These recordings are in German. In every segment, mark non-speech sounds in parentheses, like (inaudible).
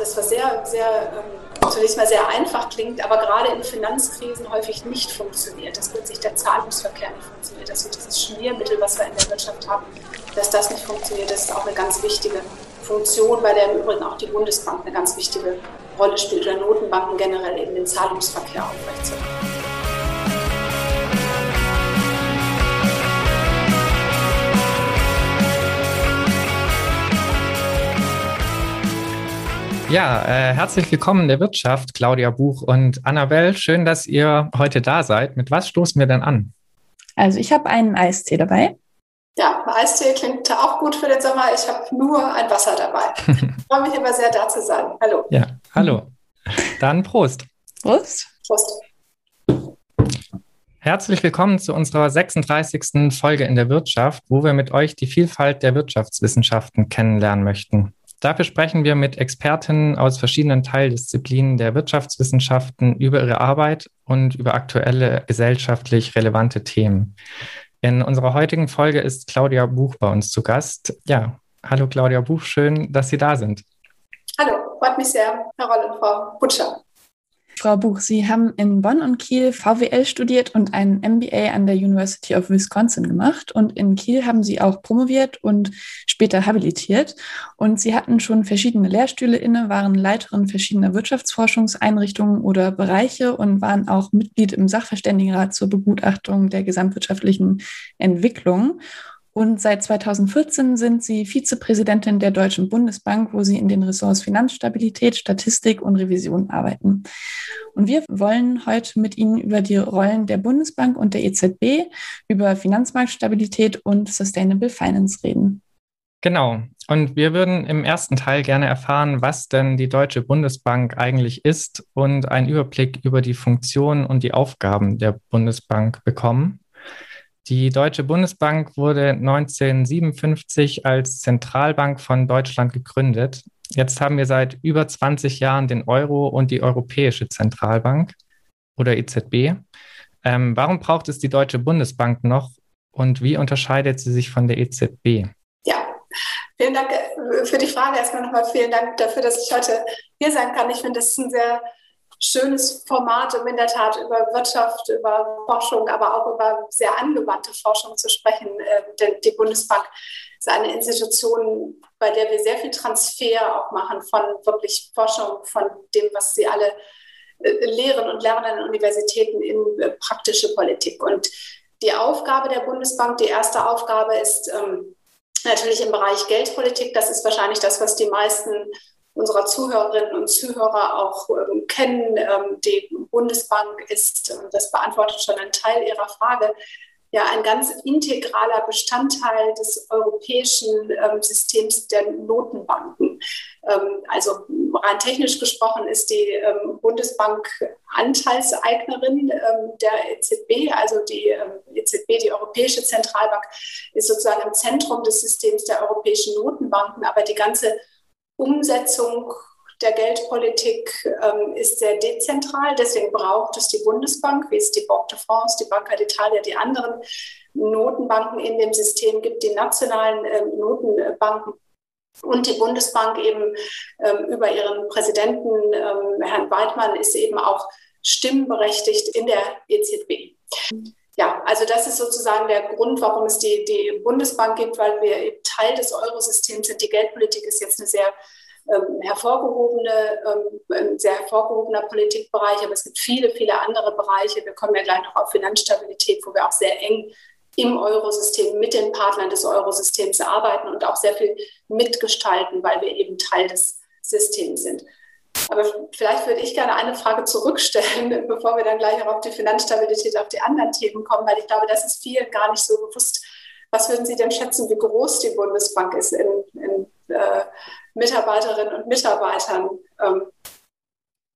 das was sehr, sehr ähm, zunächst mal sehr einfach klingt, aber gerade in Finanzkrisen häufig nicht funktioniert. Dass plötzlich der Zahlungsverkehr nicht funktioniert, dass wir dieses Schmiermittel, was wir in der Wirtschaft haben, dass das nicht funktioniert, das ist auch eine ganz wichtige Funktion, bei der im Übrigen auch die Bundesbank eine ganz wichtige Rolle spielt oder Notenbanken generell eben den Zahlungsverkehr aufrechtzuerhalten. Ja, äh, herzlich willkommen in der Wirtschaft, Claudia Buch und Annabelle. Schön, dass ihr heute da seid. Mit was stoßen wir denn an? Also ich habe einen Eistee dabei. Ja, Eistee klingt auch gut für den Sommer. Ich habe nur ein Wasser dabei. Ich (laughs) freue mich immer sehr, da zu sein. Hallo. Ja, hallo. Dann Prost. Prost. Prost. Herzlich willkommen zu unserer 36. Folge in der Wirtschaft, wo wir mit euch die Vielfalt der Wirtschaftswissenschaften kennenlernen möchten. Dafür sprechen wir mit Expertinnen aus verschiedenen Teildisziplinen der Wirtschaftswissenschaften über ihre Arbeit und über aktuelle gesellschaftlich relevante Themen. In unserer heutigen Folge ist Claudia Buch bei uns zu Gast. Ja, hallo Claudia Buch, schön, dass Sie da sind. Hallo, freut mich sehr, Herr Roll und Frau Butcher. Frau Buch, Sie haben in Bonn und Kiel VWL studiert und einen MBA an der University of Wisconsin gemacht. Und in Kiel haben Sie auch promoviert und später habilitiert. Und Sie hatten schon verschiedene Lehrstühle inne, waren Leiterin verschiedener Wirtschaftsforschungseinrichtungen oder Bereiche und waren auch Mitglied im Sachverständigenrat zur Begutachtung der gesamtwirtschaftlichen Entwicklung. Und seit 2014 sind Sie Vizepräsidentin der Deutschen Bundesbank, wo Sie in den Ressorts Finanzstabilität, Statistik und Revision arbeiten. Und wir wollen heute mit Ihnen über die Rollen der Bundesbank und der EZB, über Finanzmarktstabilität und Sustainable Finance reden. Genau. Und wir würden im ersten Teil gerne erfahren, was denn die Deutsche Bundesbank eigentlich ist und einen Überblick über die Funktionen und die Aufgaben der Bundesbank bekommen. Die Deutsche Bundesbank wurde 1957 als Zentralbank von Deutschland gegründet. Jetzt haben wir seit über 20 Jahren den Euro und die Europäische Zentralbank oder EZB. Ähm, warum braucht es die Deutsche Bundesbank noch und wie unterscheidet sie sich von der EZB? Ja, vielen Dank äh, für die Frage. Erstmal nochmal vielen Dank dafür, dass ich heute hier sein kann. Ich finde, das ist ein sehr schönes Format, um in der Tat über Wirtschaft, über Forschung, aber auch über sehr angewandte Forschung zu sprechen. Ähm, denn die Bundesbank ist eine Institution, bei der wir sehr viel Transfer auch machen von wirklich Forschung, von dem, was sie alle äh, lehren und lernen an Universitäten in äh, praktische Politik. Und die Aufgabe der Bundesbank, die erste Aufgabe ist ähm, natürlich im Bereich Geldpolitik. Das ist wahrscheinlich das, was die meisten unserer Zuhörerinnen und Zuhörer auch ähm, kennen. Ähm, die Bundesbank ist, das beantwortet schon einen Teil Ihrer Frage, ja ein ganz integraler Bestandteil des europäischen ähm, Systems der Notenbanken. Ähm, also rein technisch gesprochen ist die ähm, Bundesbank Anteilseignerin ähm, der EZB, also die EZB, die Europäische Zentralbank, ist sozusagen im Zentrum des Systems der europäischen Notenbanken, aber die ganze Umsetzung der Geldpolitik ähm, ist sehr dezentral. Deswegen braucht es die Bundesbank, wie es die Banque de France, die Banca d'Italia, die anderen Notenbanken in dem System gibt, die nationalen ähm, Notenbanken und die Bundesbank eben ähm, über ihren Präsidenten, ähm, Herrn Weidmann, ist eben auch stimmberechtigt in der EZB. Ja, also das ist sozusagen der Grund, warum es die, die Bundesbank gibt, weil wir eben Teil des Eurosystems sind. Die Geldpolitik ist jetzt eine sehr ähm, hervorgehobene, ähm, ein sehr hervorgehobener Politikbereich, aber es gibt viele, viele andere Bereiche. Wir kommen ja gleich noch auf Finanzstabilität, wo wir auch sehr eng im Eurosystem mit den Partnern des Eurosystems arbeiten und auch sehr viel mitgestalten, weil wir eben Teil des Systems sind. Aber vielleicht würde ich gerne eine Frage zurückstellen, (laughs) bevor wir dann gleich auch auf die Finanzstabilität, auf die anderen Themen kommen, weil ich glaube, das ist vielen gar nicht so bewusst. Was würden Sie denn schätzen, wie groß die Bundesbank ist in, in äh, Mitarbeiterinnen und Mitarbeitern? Ähm,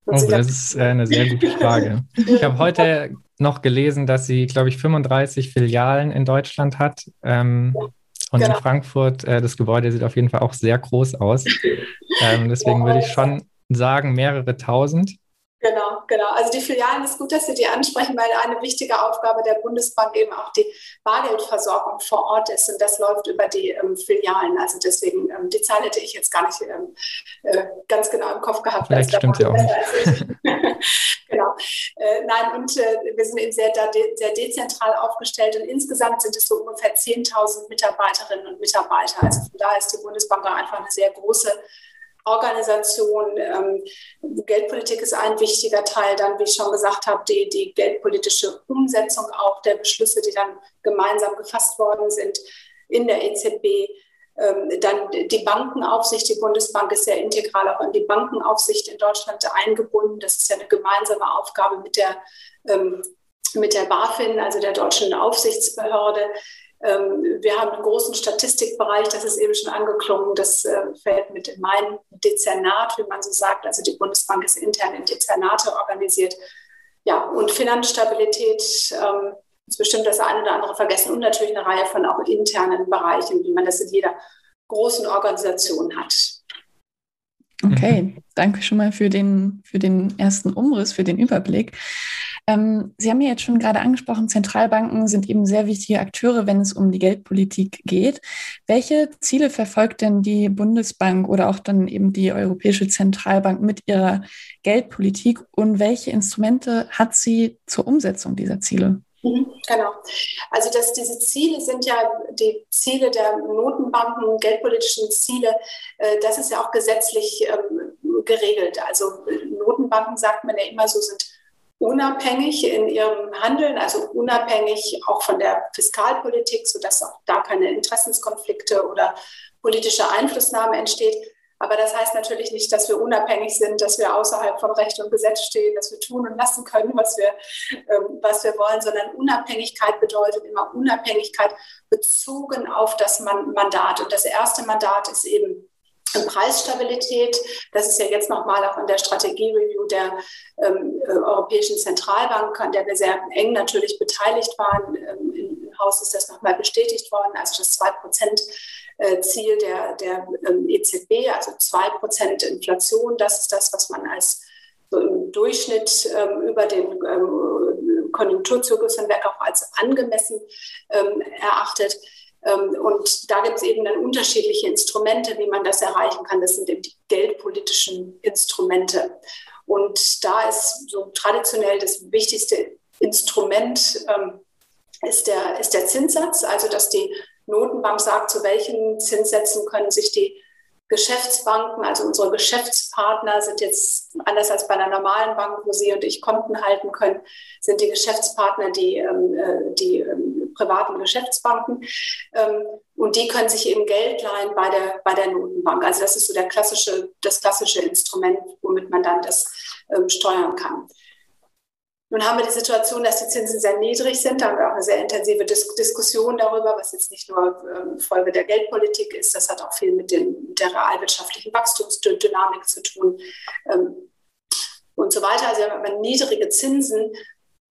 oh, das ist äh, eine sehr gute (laughs) Frage. Ich habe heute noch gelesen, dass sie, glaube ich, 35 Filialen in Deutschland hat. Ähm, und genau. in Frankfurt, äh, das Gebäude sieht auf jeden Fall auch sehr groß aus. Ähm, deswegen würde ich schon sagen, mehrere tausend. Genau, genau. Also die Filialen ist gut, dass Sie die ansprechen, weil eine wichtige Aufgabe der Bundesbank eben auch die Bargeldversorgung vor Ort ist. Und das läuft über die ähm, Filialen. Also deswegen, ähm, die Zahl hätte ich jetzt gar nicht ähm, äh, ganz genau im Kopf gehabt. Vielleicht stimmt sie auch nicht. (laughs) genau. Äh, nein, und äh, wir sind eben sehr, de sehr dezentral aufgestellt. Und insgesamt sind es so ungefähr 10.000 Mitarbeiterinnen und Mitarbeiter. Also von daher ist die Bundesbank einfach eine sehr große Organisation. Ähm, Geldpolitik ist ein wichtiger Teil. Dann, wie ich schon gesagt habe, die, die geldpolitische Umsetzung auch der Beschlüsse, die dann gemeinsam gefasst worden sind in der EZB. Ähm, dann die Bankenaufsicht. Die Bundesbank ist sehr integral auch in die Bankenaufsicht in Deutschland eingebunden. Das ist ja eine gemeinsame Aufgabe mit der, ähm, mit der BaFin, also der deutschen Aufsichtsbehörde. Ähm, wir haben einen großen Statistikbereich, das ist eben schon angeklungen, das äh, fällt mit in mein Dezernat, wie man so sagt. Also die Bundesbank ist intern in Dezernate organisiert. Ja, und Finanzstabilität ähm, ist bestimmt das eine oder andere vergessen und natürlich eine Reihe von auch internen Bereichen, wie man das in jeder großen Organisation hat. Okay, danke schon mal für den, für den ersten Umriss, für den Überblick. Ähm, Sie haben ja jetzt schon gerade angesprochen, Zentralbanken sind eben sehr wichtige Akteure, wenn es um die Geldpolitik geht. Welche Ziele verfolgt denn die Bundesbank oder auch dann eben die Europäische Zentralbank mit ihrer Geldpolitik und welche Instrumente hat sie zur Umsetzung dieser Ziele? Mhm, genau. Also dass diese Ziele sind ja die Ziele der Notenbanken, geldpolitischen Ziele, äh, das ist ja auch gesetzlich ähm, geregelt. Also Notenbanken sagt man ja immer so, sind unabhängig in ihrem Handeln, also unabhängig auch von der Fiskalpolitik, sodass auch da keine Interessenskonflikte oder politische Einflussnahme entsteht. Aber das heißt natürlich nicht, dass wir unabhängig sind, dass wir außerhalb von Recht und Gesetz stehen, dass wir tun und lassen können, was wir, ähm, was wir wollen, sondern Unabhängigkeit bedeutet immer Unabhängigkeit bezogen auf das Mandat. Und das erste Mandat ist eben Preisstabilität. Das ist ja jetzt nochmal auch in der Strategie-Review der ähm, äh, Europäischen Zentralbank, an der wir sehr eng natürlich beteiligt waren. Ähm, Im Haus ist das nochmal bestätigt worden, also das 2-Prozent-Ziel der, der ähm, EZB, also 2% Inflation. Das ist das, was man als so im Durchschnitt ähm, über den ähm, Konjunkturzyklus hinweg auch als angemessen ähm, erachtet. Ähm, und da gibt es eben dann unterschiedliche Instrumente, wie man das erreichen kann. Das sind eben die geldpolitischen Instrumente. Und da ist so traditionell das wichtigste Instrument ähm, ist, der, ist der Zinssatz, also dass die Notenbank sagt, zu welchen Zinssätzen können sich die Geschäftsbanken, also unsere Geschäftspartner sind jetzt anders als bei einer normalen Bank, wo Sie und ich Konten halten können, sind die Geschäftspartner die, ähm, äh, die privaten Geschäftsbanken. Ähm, und die können sich eben Geld leihen bei der, bei der Notenbank. Also das ist so der klassische, das klassische Instrument, womit man dann das steuern kann. Nun haben wir die Situation, dass die Zinsen sehr niedrig sind. Da haben wir auch eine sehr intensive Dis Diskussion darüber, was jetzt nicht nur ähm, Folge der Geldpolitik ist. Das hat auch viel mit, den, mit der realwirtschaftlichen Wachstumsdynamik zu tun ähm, und so weiter. Also wir haben aber niedrige Zinsen.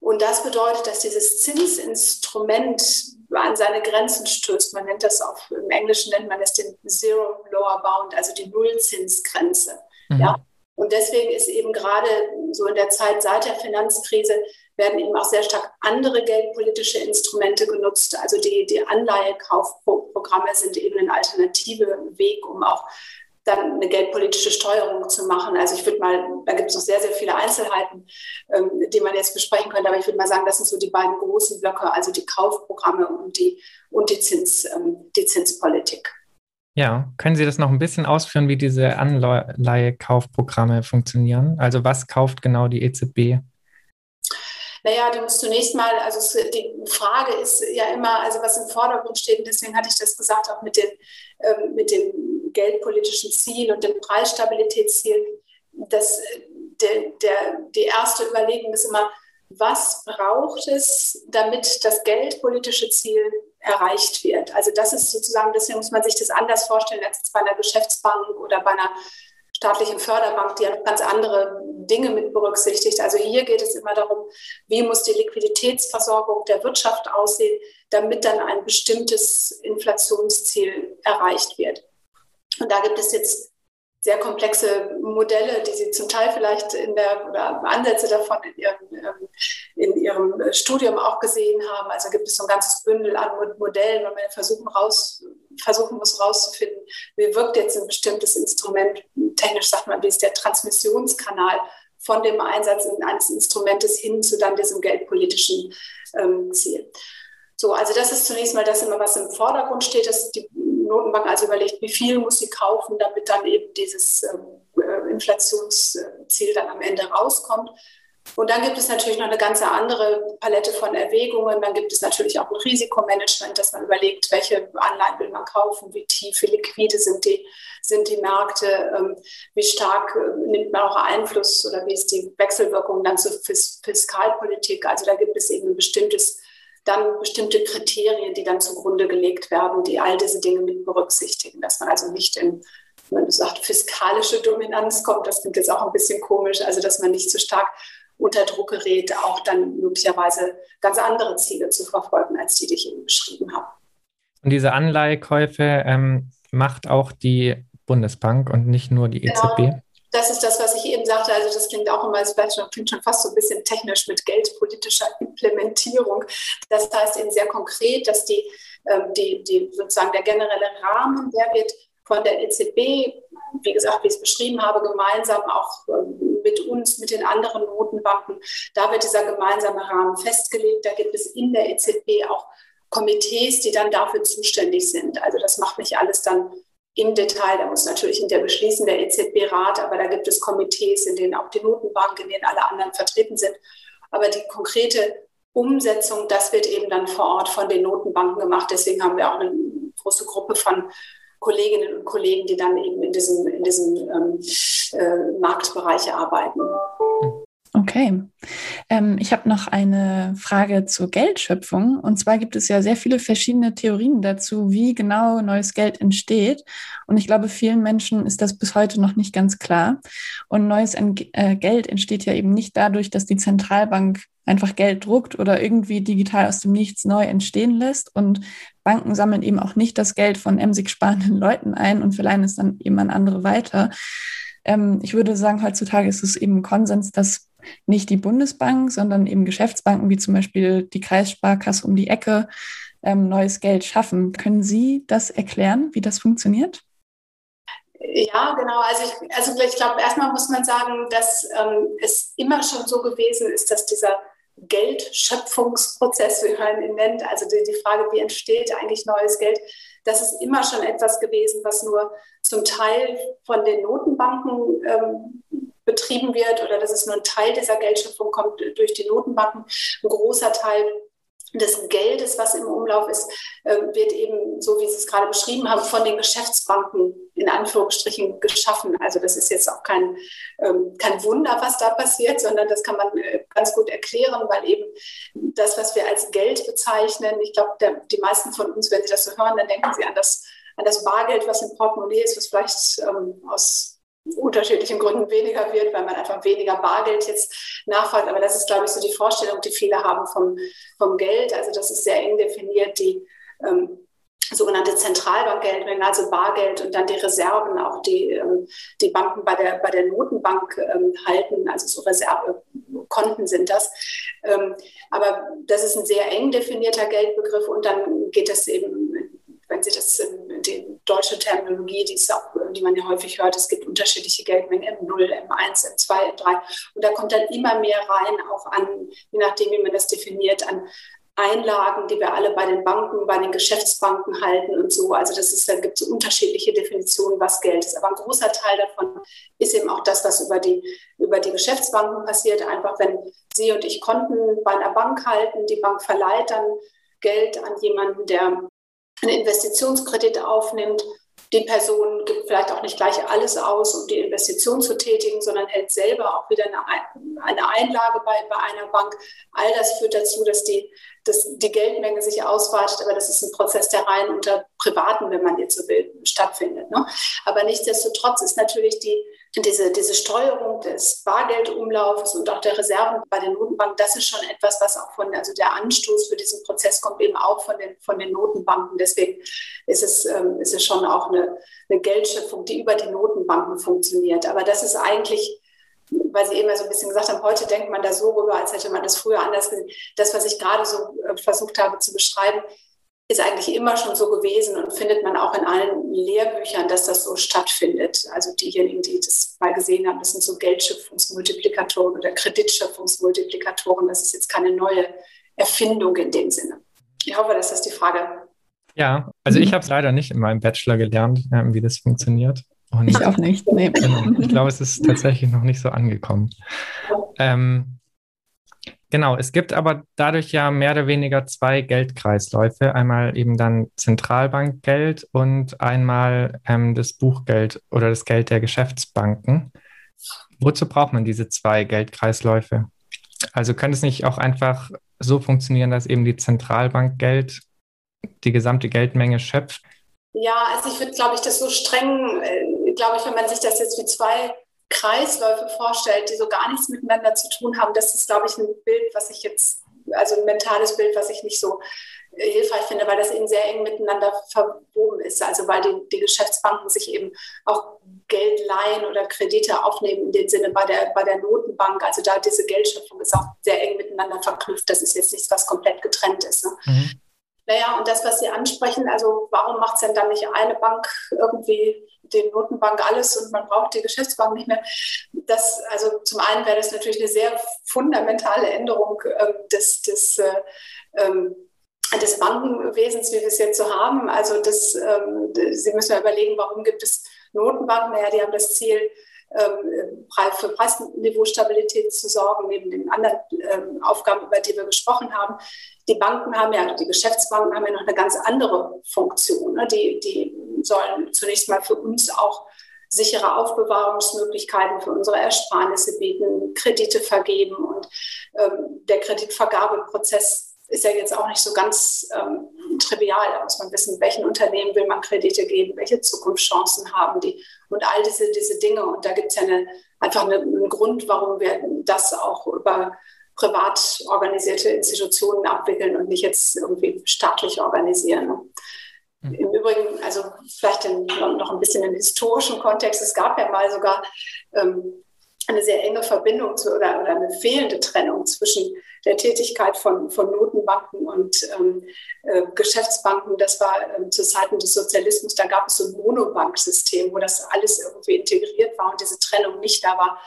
Und das bedeutet, dass dieses Zinsinstrument an seine Grenzen stößt. Man nennt das auch, im Englischen nennt man es den Zero Lower Bound, also die Nullzinsgrenze. Mhm. Ja? Und deswegen ist eben gerade so in der Zeit seit der Finanzkrise werden eben auch sehr stark andere geldpolitische Instrumente genutzt. Also die, die Anleihekaufprogramme sind eben ein alternativer Weg, um auch dann eine geldpolitische Steuerung zu machen. Also ich würde mal, da gibt es noch sehr, sehr viele Einzelheiten, ähm, die man jetzt besprechen könnte, aber ich würde mal sagen, das sind so die beiden großen Blöcke, also die Kaufprogramme und die, und die, Zins, ähm, die Zinspolitik. Ja, können Sie das noch ein bisschen ausführen, wie diese Anleihekaufprogramme funktionieren? Also was kauft genau die EZB? Naja, du musst zunächst mal, also die Frage ist ja immer, also was im Vordergrund steht, und deswegen hatte ich das gesagt, auch mit, den, ähm, mit dem geldpolitischen Ziel und dem Preisstabilitätsziel, dass der, der, die erste Überlegung ist immer, was braucht es, damit das geldpolitische Ziel erreicht wird. Also das ist sozusagen, deswegen muss man sich das anders vorstellen als bei einer Geschäftsbank oder bei einer staatlichen Förderbank, die ja ganz andere Dinge mit berücksichtigt. Also hier geht es immer darum, wie muss die Liquiditätsversorgung der Wirtschaft aussehen, damit dann ein bestimmtes Inflationsziel erreicht wird. Und da gibt es jetzt sehr komplexe Modelle, die Sie zum Teil vielleicht in der oder Ansätze davon in Ihrem, ähm, in Ihrem Studium auch gesehen haben. Also gibt es so ein ganzes Bündel an Modellen, wo man versuchen, raus, versuchen muss herauszufinden, wie wirkt jetzt ein bestimmtes Instrument. Technisch sagt man, wie ist der Transmissionskanal von dem Einsatz eines Instrumentes hin zu dann diesem geldpolitischen ähm, Ziel. So, also das ist zunächst mal das immer, was im Vordergrund steht, dass die Notenbank also überlegt, wie viel muss sie kaufen, damit dann eben dieses ähm, äh, Inflationsziel dann am Ende rauskommt. Und dann gibt es natürlich noch eine ganz andere Palette von Erwägungen. Dann gibt es natürlich auch ein Risikomanagement, dass man überlegt, welche Anleihen will man kaufen, wie tief, wie liquide sind die, sind die Märkte, ähm, wie stark äh, nimmt man auch Einfluss oder wie ist die Wechselwirkung dann zur Fiskalpolitik. Also da gibt es eben ein bestimmtes dann bestimmte Kriterien, die dann zugrunde gelegt werden, die all diese Dinge mit berücksichtigen, dass man also nicht in, wenn man sagt, fiskalische Dominanz kommt, das klingt jetzt auch ein bisschen komisch, also dass man nicht zu stark unter Druck gerät, auch dann möglicherweise ganz andere Ziele zu verfolgen, als die, die ich eben beschrieben habe. Und diese Anleihekäufe ähm, macht auch die Bundesbank und nicht nur die EZB? Genau das ist das, was ich eben sagte. Also das klingt auch immer, es klingt schon fast so ein bisschen technisch mit geldpolitischer Implementierung. Das heißt eben sehr konkret, dass die, ähm, die, die sozusagen der generelle Rahmen, der wird von der EZB, wie gesagt, wie ich es beschrieben habe, gemeinsam auch ähm, mit uns, mit den anderen Notenbanken, da wird dieser gemeinsame Rahmen festgelegt. Da gibt es in der EZB auch Komitees, die dann dafür zuständig sind. Also das macht nicht alles dann im Detail, da muss natürlich in der beschließen der EZB-Rat, aber da gibt es Komitees, in denen auch die Notenbank, in denen alle anderen vertreten sind. Aber die konkrete Umsetzung, das wird eben dann vor Ort von den Notenbanken gemacht. Deswegen haben wir auch eine große Gruppe von Kolleginnen und Kollegen, die dann eben in diesem, in diesem ähm, äh, Marktbereich arbeiten. Okay. Ähm, ich habe noch eine Frage zur Geldschöpfung. Und zwar gibt es ja sehr viele verschiedene Theorien dazu, wie genau neues Geld entsteht. Und ich glaube, vielen Menschen ist das bis heute noch nicht ganz klar. Und neues äh, Geld entsteht ja eben nicht dadurch, dass die Zentralbank einfach Geld druckt oder irgendwie digital aus dem Nichts neu entstehen lässt. Und Banken sammeln eben auch nicht das Geld von emsig sparenden Leuten ein und verleihen es dann eben an andere weiter. Ähm, ich würde sagen, heutzutage ist es eben Konsens, dass nicht die Bundesbank, sondern eben Geschäftsbanken wie zum Beispiel die Kreissparkasse um die Ecke ähm, neues Geld schaffen. Können Sie das erklären, wie das funktioniert? Ja, genau. Also ich, also ich glaube, erstmal muss man sagen, dass ähm, es immer schon so gewesen ist, dass dieser Geldschöpfungsprozess, wie man ihn nennt, also die, die Frage, wie entsteht eigentlich neues Geld, das ist immer schon etwas gewesen, was nur zum Teil von den Notenbanken ähm, betrieben wird oder dass es nur ein Teil dieser Geldschöpfung kommt durch die Notenbanken. Ein großer Teil des Geldes, was im Umlauf ist, ähm, wird eben, so wie Sie es gerade beschrieben haben, von den Geschäftsbanken in Anführungsstrichen geschaffen. Also das ist jetzt auch kein, ähm, kein Wunder, was da passiert, sondern das kann man äh, ganz gut erklären, weil eben das, was wir als Geld bezeichnen, ich glaube, die meisten von uns, wenn sie das so hören, dann denken sie an das, an das Bargeld, was im Portemonnaie ist, was vielleicht ähm, aus unterschiedlichen Gründen weniger wird, weil man einfach weniger Bargeld jetzt nachfragt. Aber das ist, glaube ich, so die Vorstellung, die viele haben vom, vom Geld. Also das ist sehr eng definiert, die ähm, sogenannte Zentralbankgeldmenge, also Bargeld und dann die Reserven, auch die ähm, die Banken bei der, bei der Notenbank ähm, halten, also so Reservekonten sind das. Ähm, aber das ist ein sehr eng definierter Geldbegriff und dann geht es eben wenn Sie das in die deutsche Terminologie, die, auch, die man ja häufig hört, es gibt unterschiedliche Geldmengen M0, M1, M2, M3. Und da kommt dann immer mehr rein, auch an, je nachdem, wie man das definiert, an Einlagen, die wir alle bei den Banken, bei den Geschäftsbanken halten und so. Also das ist, da gibt es unterschiedliche Definitionen, was Geld ist. Aber ein großer Teil davon ist eben auch das, was über die, über die Geschäftsbanken passiert. Einfach wenn Sie und ich Konten bei einer Bank halten, die Bank verleiht dann Geld an jemanden, der einen Investitionskredit aufnimmt. Die Person gibt vielleicht auch nicht gleich alles aus, um die Investition zu tätigen, sondern hält selber auch wieder eine, Einlage bei, bei einer Bank. All das führt dazu, dass die, dass die Geldmenge sich ausweitet, aber das ist ein Prozess, der rein unter Privaten, wenn man jetzt so will, stattfindet. Ne? Aber nichtsdestotrotz ist natürlich die, diese, diese Steuerung des Bargeldumlaufs und auch der Reserven bei den Notenbanken, das ist schon etwas, was auch von, also der Anstoß für diesen Prozess kommt eben auch von den, von den Notenbanken. Deswegen ist es, ähm, ist es schon auch eine, eine Geldschöpfung, die über die Notenbanken funktioniert. Aber das ist eigentlich weil Sie eben so ein bisschen gesagt haben, heute denkt man da so rüber, als hätte man das früher anders gesehen. Das, was ich gerade so äh, versucht habe zu beschreiben, ist eigentlich immer schon so gewesen und findet man auch in allen Lehrbüchern, dass das so stattfindet. Also diejenigen, die das mal gesehen haben, das sind so Geldschöpfungsmultiplikatoren oder Kreditschöpfungsmultiplikatoren. Das ist jetzt keine neue Erfindung in dem Sinne. Ich hoffe, dass das die Frage. Ja, also ich habe es leider nicht in meinem Bachelor gelernt, wie das funktioniert. Und ich auch nicht. Nee. Genau, ich glaube, es ist tatsächlich noch nicht so angekommen. Ähm, Genau, es gibt aber dadurch ja mehr oder weniger zwei Geldkreisläufe. Einmal eben dann Zentralbankgeld und einmal ähm, das Buchgeld oder das Geld der Geschäftsbanken. Wozu braucht man diese zwei Geldkreisläufe? Also könnte es nicht auch einfach so funktionieren, dass eben die Zentralbankgeld die gesamte Geldmenge schöpft? Ja, also ich würde, glaube ich, das so streng, äh, glaube ich, wenn man sich das jetzt wie zwei Kreisläufe vorstellt, die so gar nichts miteinander zu tun haben, das ist, glaube ich, ein Bild, was ich jetzt, also ein mentales Bild, was ich nicht so äh, hilfreich finde, weil das eben sehr eng miteinander verwoben ist. Also weil die, die Geschäftsbanken sich eben auch Geld leihen oder Kredite aufnehmen, in dem Sinne bei der, bei der Notenbank. Also da diese Geldschöpfung ist auch sehr eng miteinander verknüpft. Das ist jetzt nichts, was komplett getrennt ist. Ne? Mhm. Naja, und das, was Sie ansprechen, also warum macht es denn dann nicht eine Bank irgendwie den Notenbank alles und man braucht die Geschäftsbank nicht mehr? Das, also zum einen wäre das natürlich eine sehr fundamentale Änderung äh, des, des, äh, ähm, des Bankenwesens, wie wir es jetzt so haben. Also das, ähm, Sie müssen ja überlegen, warum gibt es Notenbanken? Naja, die haben das Ziel, für Preisniveaustabilität zu sorgen, neben den anderen ähm, Aufgaben, über die wir gesprochen haben. Die Banken haben ja, die Geschäftsbanken haben ja noch eine ganz andere Funktion. Ne? Die, die sollen zunächst mal für uns auch sichere Aufbewahrungsmöglichkeiten für unsere Ersparnisse bieten, Kredite vergeben und ähm, der Kreditvergabeprozess ist ja jetzt auch nicht so ganz ähm, trivial. Da muss man wissen, welchen Unternehmen will man Kredite geben, welche Zukunftschancen haben die und all diese, diese Dinge. Und da gibt es ja eine, einfach eine, einen Grund, warum wir das auch über privat organisierte Institutionen abwickeln und nicht jetzt irgendwie staatlich organisieren. Mhm. Im Übrigen, also vielleicht in, noch ein bisschen im historischen Kontext, es gab ja mal sogar ähm, eine sehr enge Verbindung zu, oder, oder eine fehlende Trennung zwischen der Tätigkeit von, von Notenbanken und ähm, äh, Geschäftsbanken. Das war ähm, zu Zeiten des Sozialismus, da gab es so ein Monobanksystem, wo das alles irgendwie integriert war und diese Trennung nicht da war.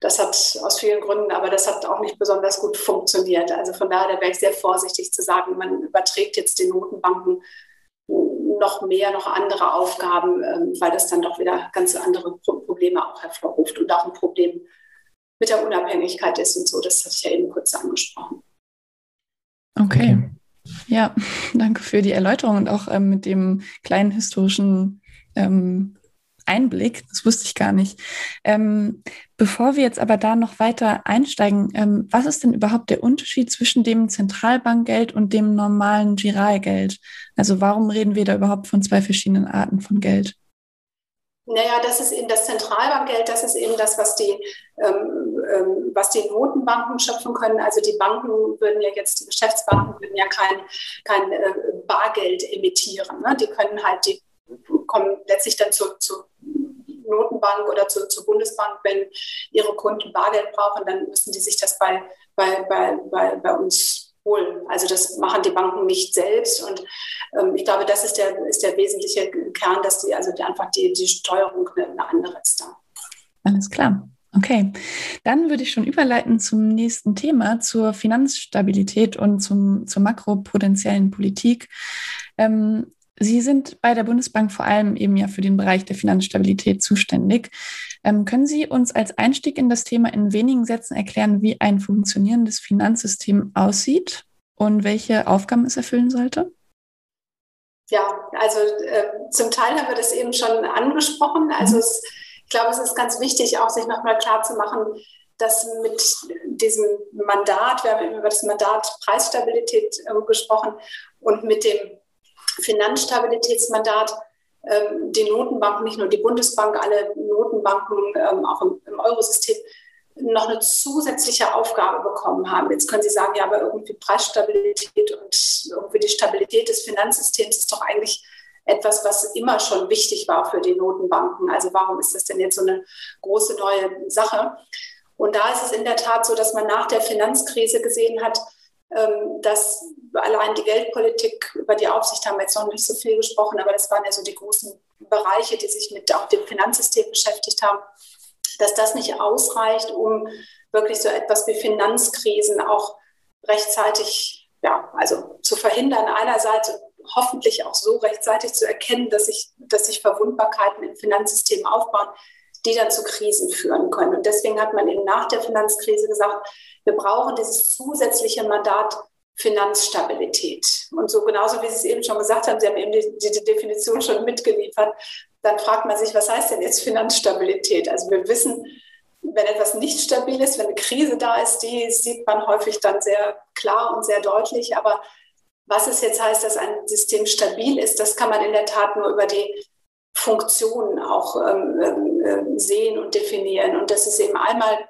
Das hat aus vielen Gründen, aber das hat auch nicht besonders gut funktioniert. Also von daher da wäre ich sehr vorsichtig zu sagen, man überträgt jetzt den Notenbanken noch mehr, noch andere Aufgaben, ähm, weil das dann doch wieder ganz andere Probleme auch hervorruft und auch ein Problem mit der Unabhängigkeit ist und so. Das hatte ich ja eben kurz angesprochen. Okay. okay. Ja, (laughs) danke für die Erläuterung und auch ähm, mit dem kleinen historischen ähm, Einblick. Das wusste ich gar nicht. Ähm, bevor wir jetzt aber da noch weiter einsteigen, ähm, was ist denn überhaupt der Unterschied zwischen dem Zentralbankgeld und dem normalen Giralgeld? Also warum reden wir da überhaupt von zwei verschiedenen Arten von Geld? Naja, das ist eben das Zentralbankgeld, das ist eben das, was die, ähm, ähm, was die Notenbanken schöpfen können. Also die Banken würden ja jetzt, die Geschäftsbanken würden ja kein, kein äh, Bargeld emittieren. Ne? Die können halt, die kommen letztlich dann zur, zur Notenbank oder zur, zur Bundesbank, wenn ihre Kunden Bargeld brauchen, dann müssen die sich das bei, bei, bei, bei, bei uns holen. Also das machen die Banken nicht selbst. Und ähm, ich glaube, das ist der, ist der wesentliche Kern, dass die, also die, einfach die, die Steuerung eine, andere ist da. Alles klar. Okay, dann würde ich schon überleiten zum nächsten Thema, zur Finanzstabilität und zum, zur makropotenziellen Politik. Ähm, Sie sind bei der Bundesbank vor allem eben ja für den Bereich der Finanzstabilität zuständig. Ähm, können Sie uns als Einstieg in das Thema in wenigen Sätzen erklären, wie ein funktionierendes Finanzsystem aussieht und welche Aufgaben es erfüllen sollte? Ja, also äh, zum Teil haben wir das eben schon angesprochen. Also mhm. es, ich glaube, es ist ganz wichtig, auch sich nochmal klar zu machen, dass mit diesem Mandat, wir haben eben über das Mandat Preisstabilität äh, gesprochen und mit dem Finanzstabilitätsmandat ähm, die Notenbanken, nicht nur die Bundesbank, alle Notenbanken ähm, auch im, im Eurosystem noch eine zusätzliche Aufgabe bekommen haben. Jetzt können Sie sagen, ja, aber irgendwie Preisstabilität und irgendwie die Stabilität des Finanzsystems ist doch eigentlich etwas, was immer schon wichtig war für die Notenbanken. Also warum ist das denn jetzt so eine große neue Sache? Und da ist es in der Tat so, dass man nach der Finanzkrise gesehen hat, ähm, dass allein die Geldpolitik, über die Aufsicht haben wir jetzt noch nicht so viel gesprochen, aber das waren ja so die großen Bereiche, die sich mit auch dem Finanzsystem beschäftigt haben, dass das nicht ausreicht, um wirklich so etwas wie Finanzkrisen auch rechtzeitig, ja, also zu verhindern einerseits hoffentlich auch so rechtzeitig zu erkennen, dass sich, dass sich Verwundbarkeiten im Finanzsystem aufbauen, die dann zu Krisen führen können. Und deswegen hat man eben nach der Finanzkrise gesagt, wir brauchen dieses zusätzliche Mandat Finanzstabilität. Und so genauso wie Sie es eben schon gesagt haben, Sie haben eben die, die Definition schon mitgeliefert, dann fragt man sich, was heißt denn jetzt Finanzstabilität? Also wir wissen, wenn etwas nicht stabil ist, wenn eine Krise da ist, die sieht man häufig dann sehr klar und sehr deutlich. Aber was es jetzt heißt, dass ein System stabil ist, das kann man in der Tat nur über die Funktionen auch ähm, ähm, sehen und definieren. Und das ist eben einmal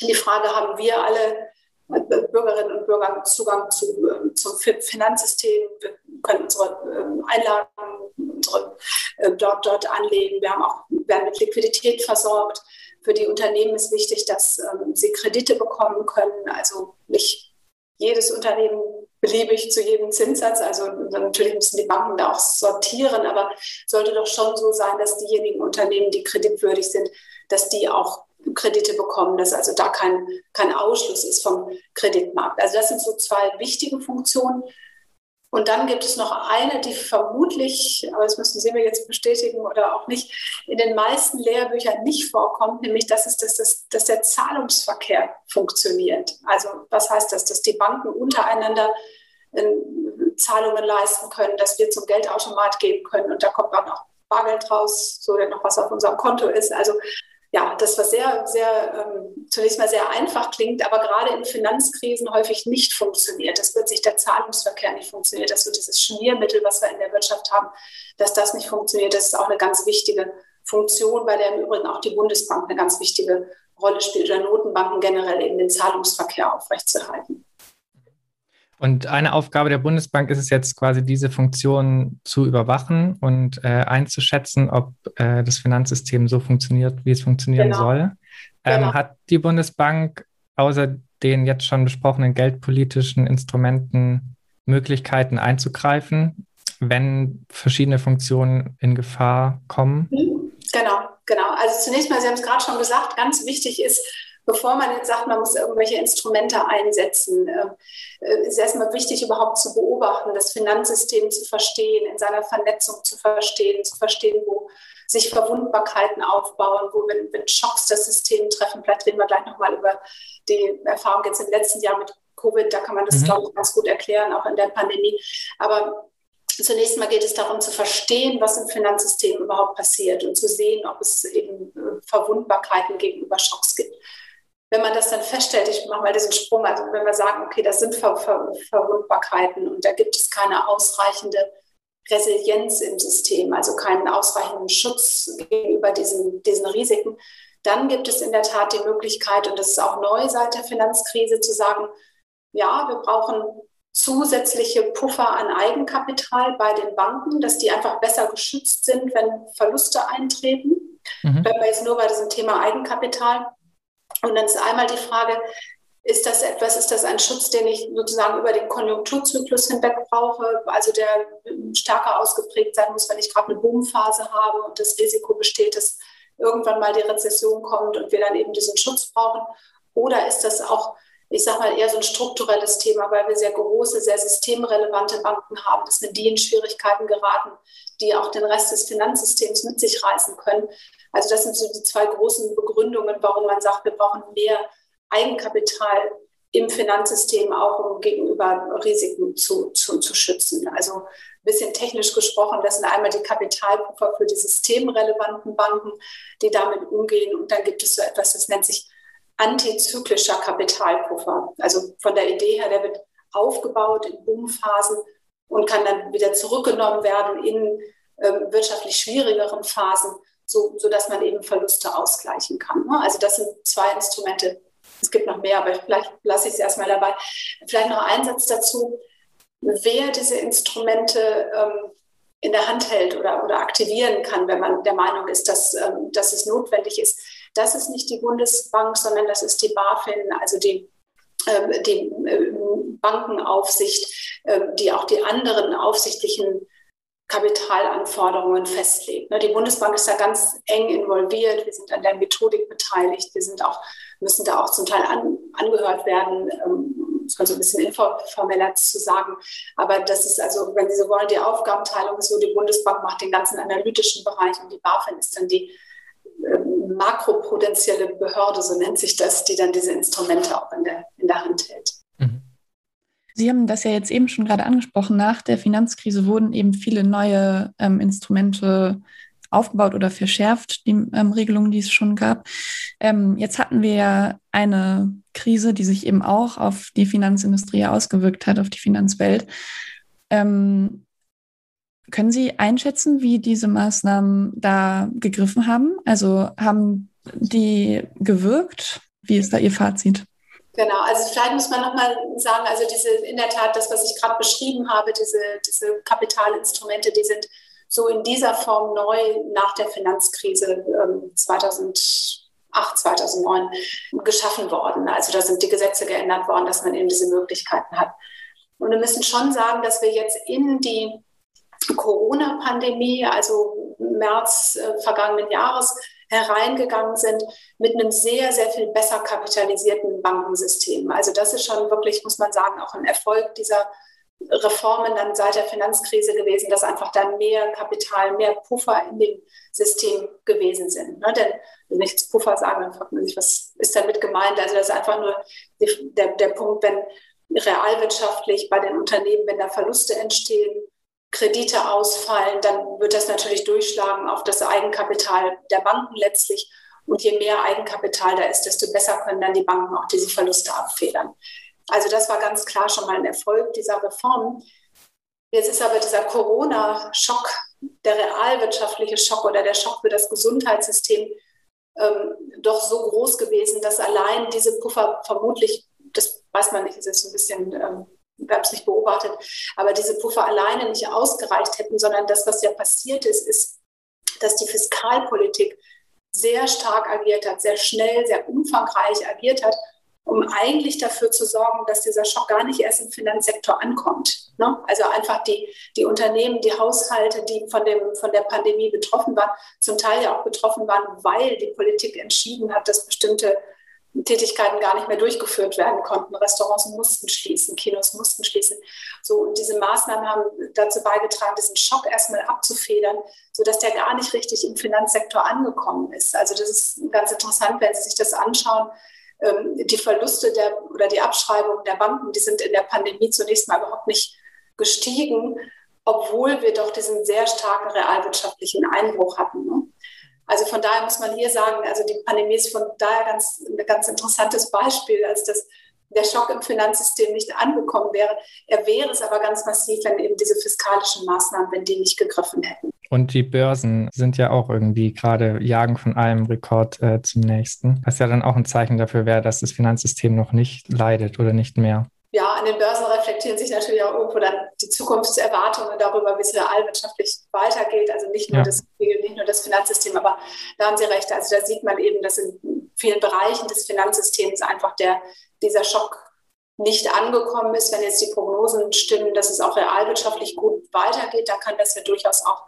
die Frage, haben wir alle Bürgerinnen und Bürger Zugang zu, ähm, zum Finanzsystem. Wir können unsere ähm, Einlagen unsere, äh, dort, dort anlegen. Wir haben auch, werden mit Liquidität versorgt. Für die Unternehmen ist wichtig, dass ähm, sie Kredite bekommen können. Also nicht jedes Unternehmen beliebig zu jedem Zinssatz. Also natürlich müssen die Banken da auch sortieren, aber sollte doch schon so sein, dass diejenigen Unternehmen, die kreditwürdig sind, dass die auch Kredite bekommen, dass also da kein, kein Ausschluss ist vom Kreditmarkt. Also das sind so zwei wichtige Funktionen. Und dann gibt es noch eine, die vermutlich, aber das müssen Sie mir jetzt bestätigen oder auch nicht, in den meisten Lehrbüchern nicht vorkommt, nämlich dass, es, dass, das, dass der Zahlungsverkehr funktioniert. Also was heißt das? Dass die Banken untereinander äh, Zahlungen leisten können, dass wir zum Geldautomat gehen können und da kommt auch noch Bargeld raus, so denn noch was auf unserem Konto ist. Also ja, das was sehr, sehr ähm, zunächst mal sehr einfach klingt, aber gerade in Finanzkrisen häufig nicht funktioniert. Das wird sich der Zahlungsverkehr nicht funktioniert, dass so dieses Schmiermittel, was wir in der Wirtschaft haben, dass das nicht funktioniert. Das ist auch eine ganz wichtige Funktion, bei der im Übrigen auch die Bundesbank eine ganz wichtige Rolle spielt oder Notenbanken generell eben den Zahlungsverkehr aufrechtzuerhalten. Und eine Aufgabe der Bundesbank ist es jetzt quasi, diese Funktion zu überwachen und äh, einzuschätzen, ob äh, das Finanzsystem so funktioniert, wie es funktionieren genau. soll. Ähm, genau. Hat die Bundesbank außer den jetzt schon besprochenen geldpolitischen Instrumenten Möglichkeiten einzugreifen, wenn verschiedene Funktionen in Gefahr kommen? Mhm. Genau, genau. Also zunächst mal, Sie haben es gerade schon gesagt, ganz wichtig ist, bevor man jetzt sagt, man muss irgendwelche Instrumente einsetzen, ähm, äh, ist erstmal wichtig, überhaupt zu beobachten, das Finanzsystem zu verstehen, in seiner Vernetzung zu verstehen, zu verstehen, wo sich Verwundbarkeiten aufbauen, wo, wenn, wenn Schocks das System treffen, vielleicht reden wir gleich nochmal über die Erfahrung jetzt im letzten Jahr mit Covid, da kann man das, mhm. glaube ich, ganz gut erklären, auch in der Pandemie. Aber Zunächst mal geht es darum zu verstehen, was im Finanzsystem überhaupt passiert und zu sehen, ob es eben äh, Verwundbarkeiten gegenüber Schocks gibt wenn man das dann feststellt, ich mache mal diesen Sprung, also wenn wir sagen, okay, das sind Ver Ver Verwundbarkeiten und da gibt es keine ausreichende Resilienz im System, also keinen ausreichenden Schutz gegenüber diesen, diesen Risiken, dann gibt es in der Tat die Möglichkeit, und das ist auch neu seit der Finanzkrise, zu sagen, ja, wir brauchen zusätzliche Puffer an Eigenkapital bei den Banken, dass die einfach besser geschützt sind, wenn Verluste eintreten. Mhm. Wenn wir jetzt nur bei diesem Thema Eigenkapital und dann ist einmal die Frage, ist das etwas, ist das ein Schutz, den ich sozusagen über den Konjunkturzyklus hinweg brauche, also der stärker ausgeprägt sein muss, wenn ich gerade eine Boomphase habe und das Risiko besteht, dass irgendwann mal die Rezession kommt und wir dann eben diesen Schutz brauchen? Oder ist das auch, ich sage mal, eher so ein strukturelles Thema, weil wir sehr große, sehr systemrelevante Banken haben, dass wenn die in Schwierigkeiten geraten, die auch den Rest des Finanzsystems mit sich reißen können, also das sind so die zwei großen Begründungen, warum man sagt, wir brauchen mehr Eigenkapital im Finanzsystem, auch um gegenüber Risiken zu, zu, zu schützen. Also ein bisschen technisch gesprochen, das sind einmal die Kapitalpuffer für die systemrelevanten Banken, die damit umgehen. Und dann gibt es so etwas, das nennt sich antizyklischer Kapitalpuffer. Also von der Idee her, der wird aufgebaut in Boomphasen und kann dann wieder zurückgenommen werden in äh, wirtschaftlich schwierigeren Phasen, so, sodass man eben Verluste ausgleichen kann. Ne? Also das sind zwei Instrumente. Es gibt noch mehr, aber vielleicht lasse ich es erstmal dabei. Vielleicht noch ein Satz dazu. Wer diese Instrumente ähm, in der Hand hält oder, oder aktivieren kann, wenn man der Meinung ist, dass, ähm, dass es notwendig ist, das ist nicht die Bundesbank, sondern das ist die BaFin, also die, ähm, die äh, Bankenaufsicht, äh, die auch die anderen aufsichtlichen Kapitalanforderungen festlegt. Ne, die Bundesbank ist da ganz eng involviert. Wir sind an der Methodik beteiligt. Wir sind auch, müssen da auch zum Teil an, angehört werden, um es so ein bisschen informeller zu sagen. Aber das ist also, wenn Sie so wollen, die Aufgabenteilung ist so, die Bundesbank macht den ganzen analytischen Bereich und die BaFin ist dann die ähm, makroprudentielle Behörde, so nennt sich das, die dann diese Instrumente auch in der, in der Hand hält. Sie haben das ja jetzt eben schon gerade angesprochen. Nach der Finanzkrise wurden eben viele neue ähm, Instrumente aufgebaut oder verschärft, die ähm, Regelungen, die es schon gab. Ähm, jetzt hatten wir ja eine Krise, die sich eben auch auf die Finanzindustrie ausgewirkt hat, auf die Finanzwelt. Ähm, können Sie einschätzen, wie diese Maßnahmen da gegriffen haben? Also haben die gewirkt? Wie ist da Ihr Fazit? Genau, also vielleicht muss man nochmal sagen, also diese, in der Tat, das, was ich gerade beschrieben habe, diese, diese Kapitalinstrumente, die sind so in dieser Form neu nach der Finanzkrise ähm, 2008, 2009 geschaffen worden. Also da sind die Gesetze geändert worden, dass man eben diese Möglichkeiten hat. Und wir müssen schon sagen, dass wir jetzt in die Corona-Pandemie, also März äh, vergangenen Jahres, hereingegangen sind mit einem sehr, sehr viel besser kapitalisierten Bankensystem. Also das ist schon wirklich, muss man sagen, auch ein Erfolg dieser Reformen dann seit der Finanzkrise gewesen, dass einfach dann mehr Kapital, mehr Puffer in dem System gewesen sind. Ne? Denn wenn ich jetzt Puffer sage, dann fragt man sich, was ist damit gemeint? Also das ist einfach nur die, der, der Punkt, wenn realwirtschaftlich bei den Unternehmen, wenn da Verluste entstehen, Kredite ausfallen, dann wird das natürlich durchschlagen auf das Eigenkapital der Banken letztlich. Und je mehr Eigenkapital da ist, desto besser können dann die Banken auch diese Verluste abfedern. Also das war ganz klar schon mal ein Erfolg dieser Reform. Jetzt ist aber dieser Corona-Schock, der realwirtschaftliche Schock oder der Schock für das Gesundheitssystem ähm, doch so groß gewesen, dass allein diese Puffer vermutlich, das weiß man nicht, ist ein bisschen ähm, wir haben es nicht beobachtet, aber diese Puffer alleine nicht ausgereicht hätten, sondern das, was ja passiert ist, ist, dass die Fiskalpolitik sehr stark agiert hat, sehr schnell, sehr umfangreich agiert hat, um eigentlich dafür zu sorgen, dass dieser Schock gar nicht erst im Finanzsektor ankommt. Ne? Also einfach die, die Unternehmen, die Haushalte, die von, dem, von der Pandemie betroffen waren, zum Teil ja auch betroffen waren, weil die Politik entschieden hat, dass bestimmte Tätigkeiten gar nicht mehr durchgeführt werden konnten. Restaurants mussten schließen, Kinos mussten schließen. So, und diese Maßnahmen haben dazu beigetragen, diesen Schock erstmal abzufedern, sodass der gar nicht richtig im Finanzsektor angekommen ist. Also das ist ganz interessant, wenn Sie sich das anschauen. Ähm, die Verluste der, oder die Abschreibungen der Banken, die sind in der Pandemie zunächst mal überhaupt nicht gestiegen, obwohl wir doch diesen sehr starken realwirtschaftlichen Einbruch hatten. Ne? Also von daher muss man hier sagen, also die Pandemie ist von daher ganz, ein ganz interessantes Beispiel, als dass der Schock im Finanzsystem nicht angekommen wäre. Er wäre es aber ganz massiv, wenn eben diese fiskalischen Maßnahmen, wenn die nicht gegriffen hätten. Und die Börsen sind ja auch irgendwie gerade jagen von einem Rekord äh, zum nächsten, was ja dann auch ein Zeichen dafür wäre, dass das Finanzsystem noch nicht leidet oder nicht mehr ja, an den Börsen reflektieren sich natürlich auch irgendwo dann die Zukunftserwartungen darüber, wie es realwirtschaftlich weitergeht. Also nicht nur, ja. das, nicht nur das Finanzsystem, aber da haben Sie recht. Also da sieht man eben, dass in vielen Bereichen des Finanzsystems einfach der, dieser Schock nicht angekommen ist. Wenn jetzt die Prognosen stimmen, dass es auch realwirtschaftlich gut weitergeht, dann kann das ja durchaus auch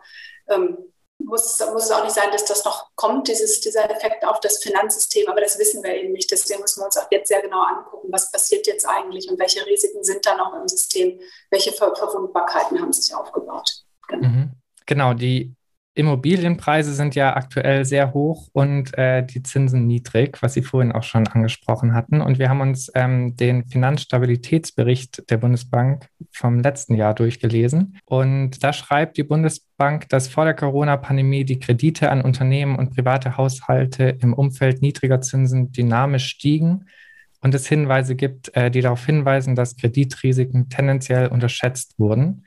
ähm, muss, muss es auch nicht sein, dass das noch kommt, dieses, dieser Effekt auf das Finanzsystem, aber das wissen wir eben nicht. Deswegen müssen wir uns auch jetzt sehr genau angucken, was passiert jetzt eigentlich und welche Risiken sind da noch im System, welche Ver Verwundbarkeiten haben sich aufgebaut. Genau. Mhm. genau, die Immobilienpreise sind ja aktuell sehr hoch und äh, die Zinsen niedrig, was Sie vorhin auch schon angesprochen hatten. Und wir haben uns ähm, den Finanzstabilitätsbericht der Bundesbank vom letzten Jahr durchgelesen. Und da schreibt die Bundesbank, dass vor der Corona-Pandemie die Kredite an Unternehmen und private Haushalte im Umfeld niedriger Zinsen dynamisch stiegen und es Hinweise gibt, äh, die darauf hinweisen, dass Kreditrisiken tendenziell unterschätzt wurden.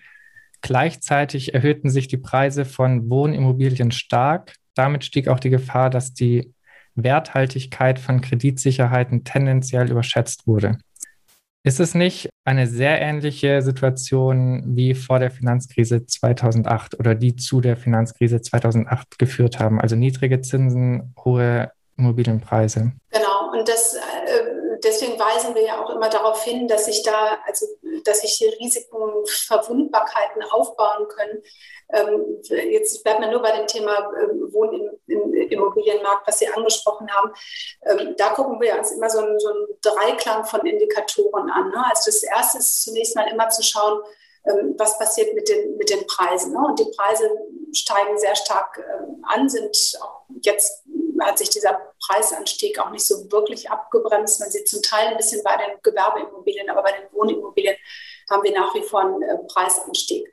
Gleichzeitig erhöhten sich die Preise von Wohnimmobilien stark. Damit stieg auch die Gefahr, dass die Werthaltigkeit von Kreditsicherheiten tendenziell überschätzt wurde. Ist es nicht eine sehr ähnliche Situation wie vor der Finanzkrise 2008 oder die zu der Finanzkrise 2008 geführt haben? Also niedrige Zinsen, hohe Immobilienpreise. Genau, und das, äh, deswegen weisen wir ja auch immer darauf hin, dass sich da, also dass sich hier Risiken, Verwundbarkeiten aufbauen können. Ähm, jetzt bleibt man nur bei dem Thema ähm, Wohnen im, im, Immobilienmarkt, was Sie angesprochen haben. Ähm, da gucken wir uns immer so einen, so einen Dreiklang von Indikatoren an. Ne? Also das erste ist zunächst mal immer zu schauen, ähm, was passiert mit den, mit den Preisen. Ne? Und die Preise steigen sehr stark ähm, an, sind auch jetzt hat sich dieser Preisanstieg auch nicht so wirklich abgebremst. Man sieht zum Teil ein bisschen bei den Gewerbeimmobilien, aber bei den Wohnimmobilien haben wir nach wie vor einen äh, Preisanstieg.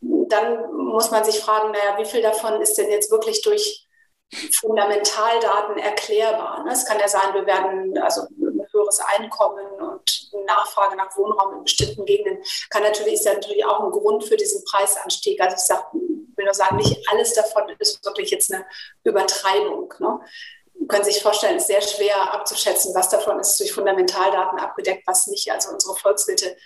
Dann muss man sich fragen, naja, wie viel davon ist denn jetzt wirklich durch Fundamentaldaten erklärbar? Ne? Es kann ja sein, wir werden also ein höheres Einkommen und Nachfrage nach Wohnraum in bestimmten Gegenden kann natürlich, ist ja natürlich auch ein Grund für diesen Preisanstieg. Also ich sag, will nur sagen, nicht alles davon ist wirklich jetzt eine Übertreibung. Ne? Sie können sich vorstellen, es ist sehr schwer abzuschätzen, was davon ist durch Fundamentaldaten abgedeckt, was nicht. Also unsere Volkswirte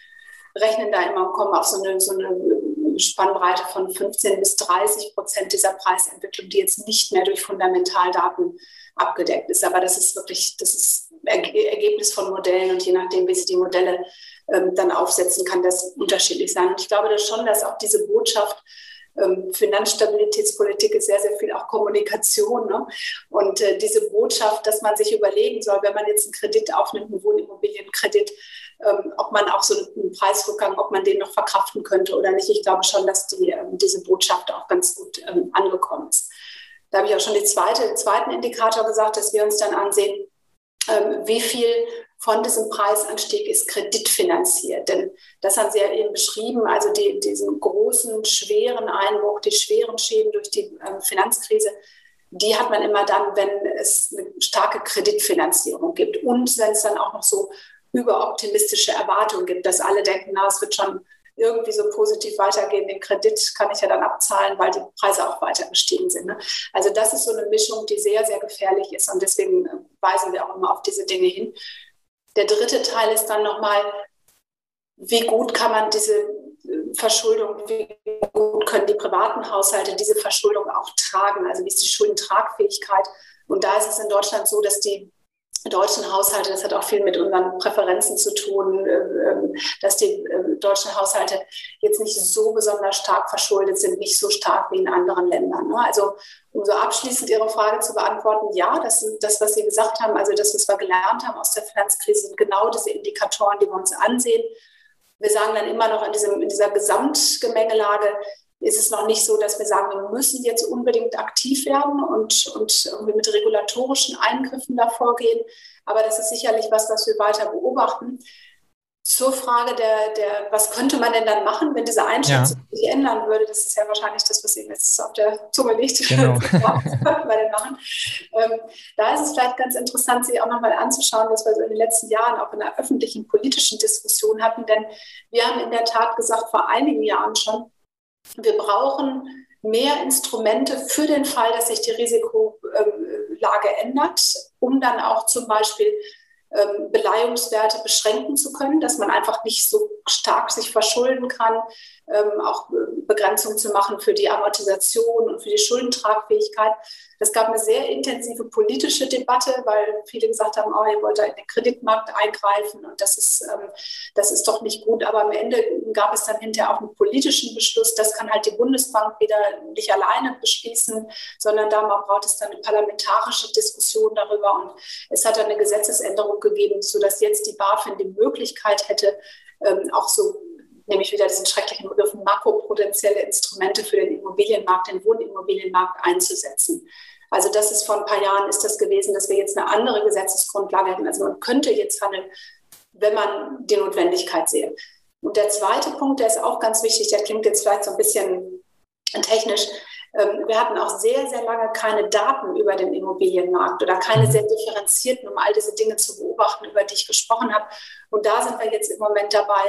rechnen da immer und kommen auf so eine, so eine Spannbreite von 15 bis 30 Prozent dieser Preisentwicklung, die jetzt nicht mehr durch Fundamentaldaten abgedeckt ist. Aber das ist wirklich, das ist Ergebnis von Modellen und je nachdem, wie sie die Modelle ähm, dann aufsetzen, kann das unterschiedlich sein. Und ich glaube das schon, dass auch diese Botschaft ähm, Finanzstabilitätspolitik ist sehr, sehr viel auch Kommunikation. Ne? Und äh, diese Botschaft, dass man sich überlegen soll, wenn man jetzt einen Kredit aufnimmt, einen Wohnimmobilienkredit, ähm, ob man auch so einen Preisrückgang, ob man den noch verkraften könnte oder nicht. Ich glaube schon, dass die, ähm, diese Botschaft auch ganz gut ähm, angekommen ist. Da habe ich auch schon die zweite, den zweiten Indikator gesagt, dass wir uns dann ansehen, ähm, wie viel von diesem Preisanstieg ist kreditfinanziert. Denn das haben Sie ja eben beschrieben, also die, diesen großen, schweren Einbruch, die schweren Schäden durch die ähm, Finanzkrise, die hat man immer dann, wenn es eine starke Kreditfinanzierung gibt und wenn es dann auch noch so überoptimistische Erwartungen gibt, dass alle denken, na, es wird schon irgendwie so positiv weitergehen. Den Kredit kann ich ja dann abzahlen, weil die Preise auch weiter gestiegen sind. Ne? Also das ist so eine Mischung, die sehr, sehr gefährlich ist und deswegen äh, weisen wir auch immer auf diese Dinge hin. Der dritte Teil ist dann nochmal, wie gut kann man diese äh, Verschuldung, wie gut können die privaten Haushalte diese Verschuldung auch tragen? Also wie ist die Schuldentragfähigkeit? Und da ist es in Deutschland so, dass die deutschen Haushalte, das hat auch viel mit unseren Präferenzen zu tun, äh, ähm, dass die ähm, deutschen Haushalte jetzt nicht so besonders stark verschuldet sind, nicht so stark wie in anderen Ländern. Ne? Also um so abschließend Ihre Frage zu beantworten, ja, das das, was Sie gesagt haben, also das, was wir gelernt haben aus der Finanzkrise, sind genau diese Indikatoren, die wir uns ansehen. Wir sagen dann immer noch in, diesem, in dieser Gesamtgemengelage, ist es noch nicht so, dass wir sagen, wir müssen jetzt unbedingt aktiv werden und, und mit regulatorischen Eingriffen davor gehen. Aber das ist sicherlich was, was wir weiter beobachten. Zur Frage der, der, was könnte man denn dann machen, wenn diese Einschätzung ja. sich ändern würde? Das ist ja wahrscheinlich das, was Ihnen jetzt auf der Zunge liegt. Genau. (laughs) was könnte man denn machen? Ähm, da ist es vielleicht ganz interessant, sich auch nochmal anzuschauen, was wir so in den letzten Jahren auch in der öffentlichen politischen Diskussion hatten. Denn wir haben in der Tat gesagt, vor einigen Jahren schon, wir brauchen mehr Instrumente für den Fall, dass sich die Risikolage ändert, um dann auch zum Beispiel Beleihungswerte beschränken zu können, dass man einfach nicht so stark sich verschulden kann, ähm, auch äh, Begrenzung zu machen für die Amortisation und für die Schuldentragfähigkeit. Es gab eine sehr intensive politische Debatte, weil viele gesagt haben, oh, ihr wollt da in den Kreditmarkt eingreifen und das ist, ähm, das ist doch nicht gut. Aber am Ende gab es dann hinterher auch einen politischen Beschluss. Das kann halt die Bundesbank wieder nicht alleine beschließen, sondern da braucht es dann eine parlamentarische Diskussion darüber. Und es hat dann eine Gesetzesänderung gegeben, sodass jetzt die BaFin die Möglichkeit hätte, ähm, auch so nämlich wieder diesen schrecklichen Begriff makroprudentielle Instrumente für den Immobilienmarkt, den Wohnimmobilienmarkt einzusetzen. Also das ist vor ein paar Jahren ist das gewesen, dass wir jetzt eine andere Gesetzesgrundlage hätten. Also man könnte jetzt handeln, wenn man die Notwendigkeit sehe. Und der zweite Punkt, der ist auch ganz wichtig, der klingt jetzt vielleicht so ein bisschen technisch. Ähm, wir hatten auch sehr, sehr lange keine Daten über den Immobilienmarkt oder keine mhm. sehr differenzierten, um all diese Dinge zu beobachten, über die ich gesprochen habe. Und da sind wir jetzt im Moment dabei,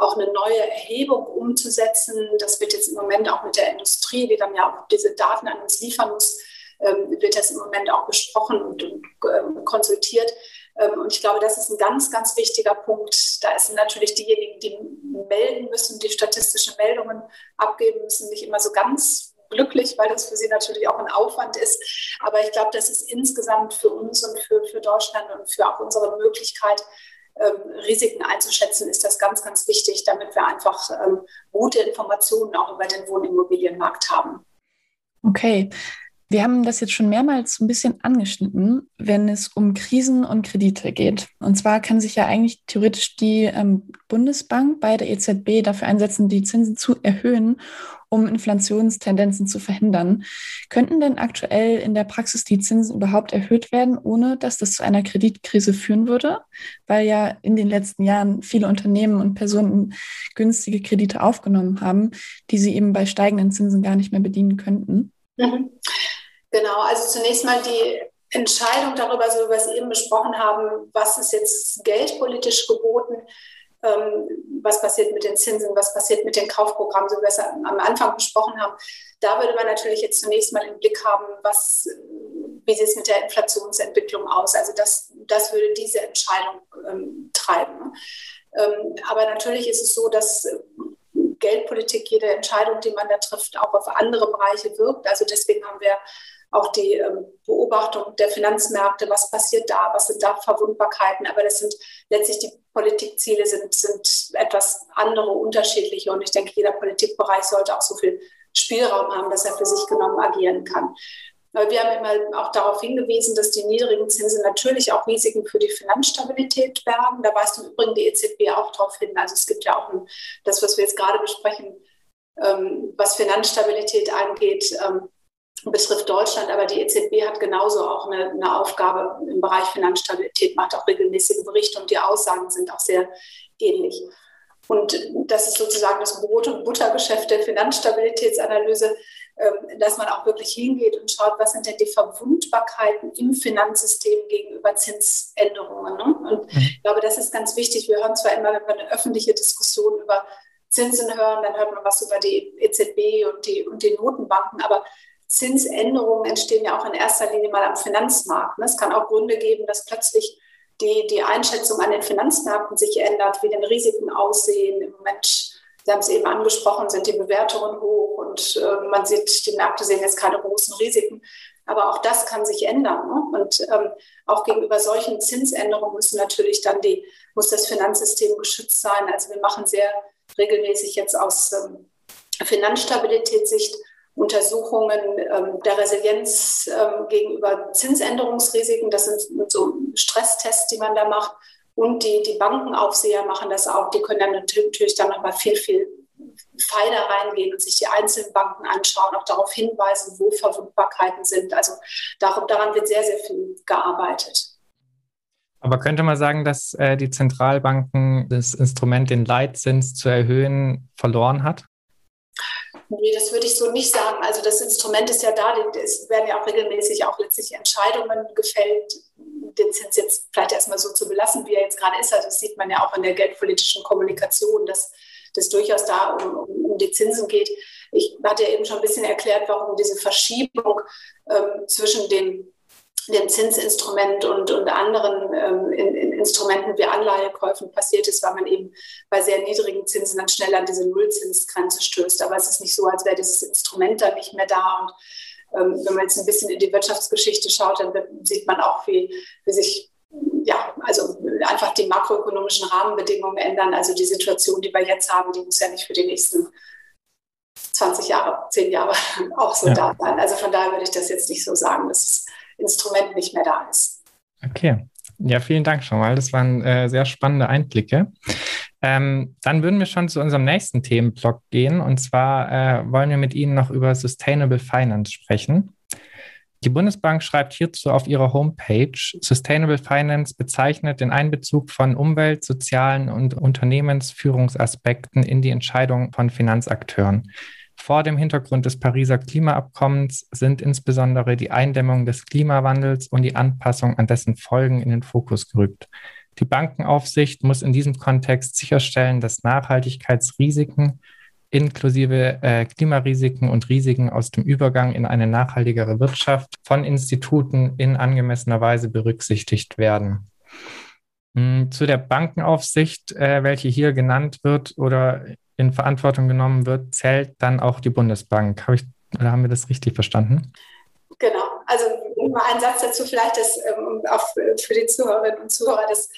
auch eine neue Erhebung umzusetzen. Das wird jetzt im Moment auch mit der Industrie, die dann ja auch diese Daten an uns liefern muss, ähm, wird das im Moment auch besprochen und, ähm, konsultiert. Ähm, und ich glaube, das ist ein ganz, ganz wichtiger Punkt. Da sind natürlich diejenigen, die melden müssen, die statistische Meldungen abgeben müssen, nicht immer so ganz glücklich, weil das für sie natürlich auch ein Aufwand ist. Aber ich glaube, das ist insgesamt für uns und für, für Deutschland und für auch unsere Möglichkeit, Risiken einzuschätzen, ist das ganz, ganz wichtig, damit wir einfach ähm, gute Informationen auch über den Wohnimmobilienmarkt haben. Okay. Wir haben das jetzt schon mehrmals ein bisschen angeschnitten, wenn es um Krisen und Kredite geht. Und zwar kann sich ja eigentlich theoretisch die ähm, Bundesbank bei der EZB dafür einsetzen, die Zinsen zu erhöhen, um Inflationstendenzen zu verhindern. Könnten denn aktuell in der Praxis die Zinsen überhaupt erhöht werden, ohne dass das zu einer Kreditkrise führen würde? Weil ja in den letzten Jahren viele Unternehmen und Personen günstige Kredite aufgenommen haben, die sie eben bei steigenden Zinsen gar nicht mehr bedienen könnten. Mhm. Genau, also zunächst mal die Entscheidung darüber, so wie wir es eben besprochen haben, was ist jetzt geldpolitisch geboten, ähm, was passiert mit den Zinsen, was passiert mit den Kaufprogrammen, so wie wir es am Anfang besprochen haben. Da würde man natürlich jetzt zunächst mal im Blick haben, was, wie sieht es mit der Inflationsentwicklung aus. Also das, das würde diese Entscheidung ähm, treiben. Ähm, aber natürlich ist es so, dass Geldpolitik, jede Entscheidung, die man da trifft, auch auf andere Bereiche wirkt. Also deswegen haben wir auch die ähm, Beobachtung der Finanzmärkte, was passiert da, was sind da Verwundbarkeiten. Aber das sind letztlich die Politikziele sind, sind etwas andere, unterschiedliche. Und ich denke, jeder Politikbereich sollte auch so viel Spielraum haben, dass er für sich genommen agieren kann. Wir haben immer auch darauf hingewiesen, dass die niedrigen Zinsen natürlich auch Risiken für die Finanzstabilität bergen. Da weist im Übrigen die EZB auch darauf hin. Also es gibt ja auch ein, das, was wir jetzt gerade besprechen, ähm, was Finanzstabilität angeht, ähm, betrifft Deutschland, aber die EZB hat genauso auch eine, eine, Aufgabe im Bereich Finanzstabilität, macht auch regelmäßige Berichte und die Aussagen sind auch sehr ähnlich. Und das ist sozusagen das Brot- und Buttergeschäft der Finanzstabilitätsanalyse, ähm, dass man auch wirklich hingeht und schaut, was sind denn die Verwundbarkeiten im Finanzsystem gegenüber Zinsänderungen. Ne? Und mhm. ich glaube, das ist ganz wichtig. Wir hören zwar immer, wenn wir eine öffentliche Diskussion über Zinsen hören, dann hört man was über die EZB und die, und die Notenbanken, aber Zinsänderungen entstehen ja auch in erster Linie mal am Finanzmarkt. Ne? Es kann auch Gründe geben, dass plötzlich die, die Einschätzung an den Finanzmärkten sich ändert, wie denn Risiken aussehen. Im Moment, Sie haben es eben angesprochen, sind die Bewertungen hoch und äh, man sieht, die Märkte sehen jetzt keine großen Risiken. Aber auch das kann sich ändern. Ne? Und ähm, auch gegenüber solchen Zinsänderungen müssen natürlich dann die, muss das Finanzsystem geschützt sein. Also wir machen sehr regelmäßig jetzt aus ähm, Finanzstabilitätssicht Untersuchungen ähm, der Resilienz ähm, gegenüber Zinsänderungsrisiken. Das sind so Stresstests, die man da macht. Und die, die Bankenaufseher machen das auch. Die können dann natürlich dann nochmal viel, viel feiner reingehen und sich die einzelnen Banken anschauen, auch darauf hinweisen, wo Verwundbarkeiten sind. Also darum, daran wird sehr, sehr viel gearbeitet. Aber könnte man sagen, dass äh, die Zentralbanken das Instrument, den Leitzins zu erhöhen, verloren hat? Nee, das würde ich so nicht sagen. Also das Instrument ist ja da, es werden ja auch regelmäßig auch letztlich Entscheidungen gefällt, den Zins jetzt vielleicht erstmal so zu belassen, wie er jetzt gerade ist. Also das sieht man ja auch in der geldpolitischen Kommunikation, dass das durchaus da um, um, um die Zinsen geht. Ich hatte ja eben schon ein bisschen erklärt, warum diese Verschiebung ähm, zwischen dem dem Zinsinstrument und, und anderen ähm, in, in Instrumenten wie Anleihekäufen passiert ist, weil man eben bei sehr niedrigen Zinsen dann schnell an diese Nullzinsgrenze stößt. Aber es ist nicht so, als wäre dieses Instrument dann nicht mehr da. Und ähm, wenn man jetzt ein bisschen in die Wirtschaftsgeschichte schaut, dann sieht man auch, wie, wie sich ja, also einfach die makroökonomischen Rahmenbedingungen ändern. Also die Situation, die wir jetzt haben, die muss ja nicht für die nächsten 20 Jahre, 10 Jahre (laughs) auch so ja. da sein. Also von daher würde ich das jetzt nicht so sagen. Das ist Instrument nicht mehr da ist. Okay. Ja, vielen Dank schon mal. Das waren äh, sehr spannende Einblicke. Ähm, dann würden wir schon zu unserem nächsten Themenblock gehen. Und zwar äh, wollen wir mit Ihnen noch über Sustainable Finance sprechen. Die Bundesbank schreibt hierzu auf ihrer Homepage, Sustainable Finance bezeichnet den Einbezug von Umwelt-, sozialen und Unternehmensführungsaspekten in die Entscheidung von Finanzakteuren. Vor dem Hintergrund des Pariser Klimaabkommens sind insbesondere die Eindämmung des Klimawandels und die Anpassung an dessen Folgen in den Fokus gerückt. Die Bankenaufsicht muss in diesem Kontext sicherstellen, dass Nachhaltigkeitsrisiken inklusive äh, Klimarisiken und Risiken aus dem Übergang in eine nachhaltigere Wirtschaft von Instituten in angemessener Weise berücksichtigt werden. Hm, zu der Bankenaufsicht, äh, welche hier genannt wird oder in Verantwortung genommen wird, zählt dann auch die Bundesbank. Habe ich, oder haben wir das richtig verstanden? Genau. Also mal ein Satz dazu vielleicht, das, ähm, auch für die Zuhörerinnen und Zuhörer das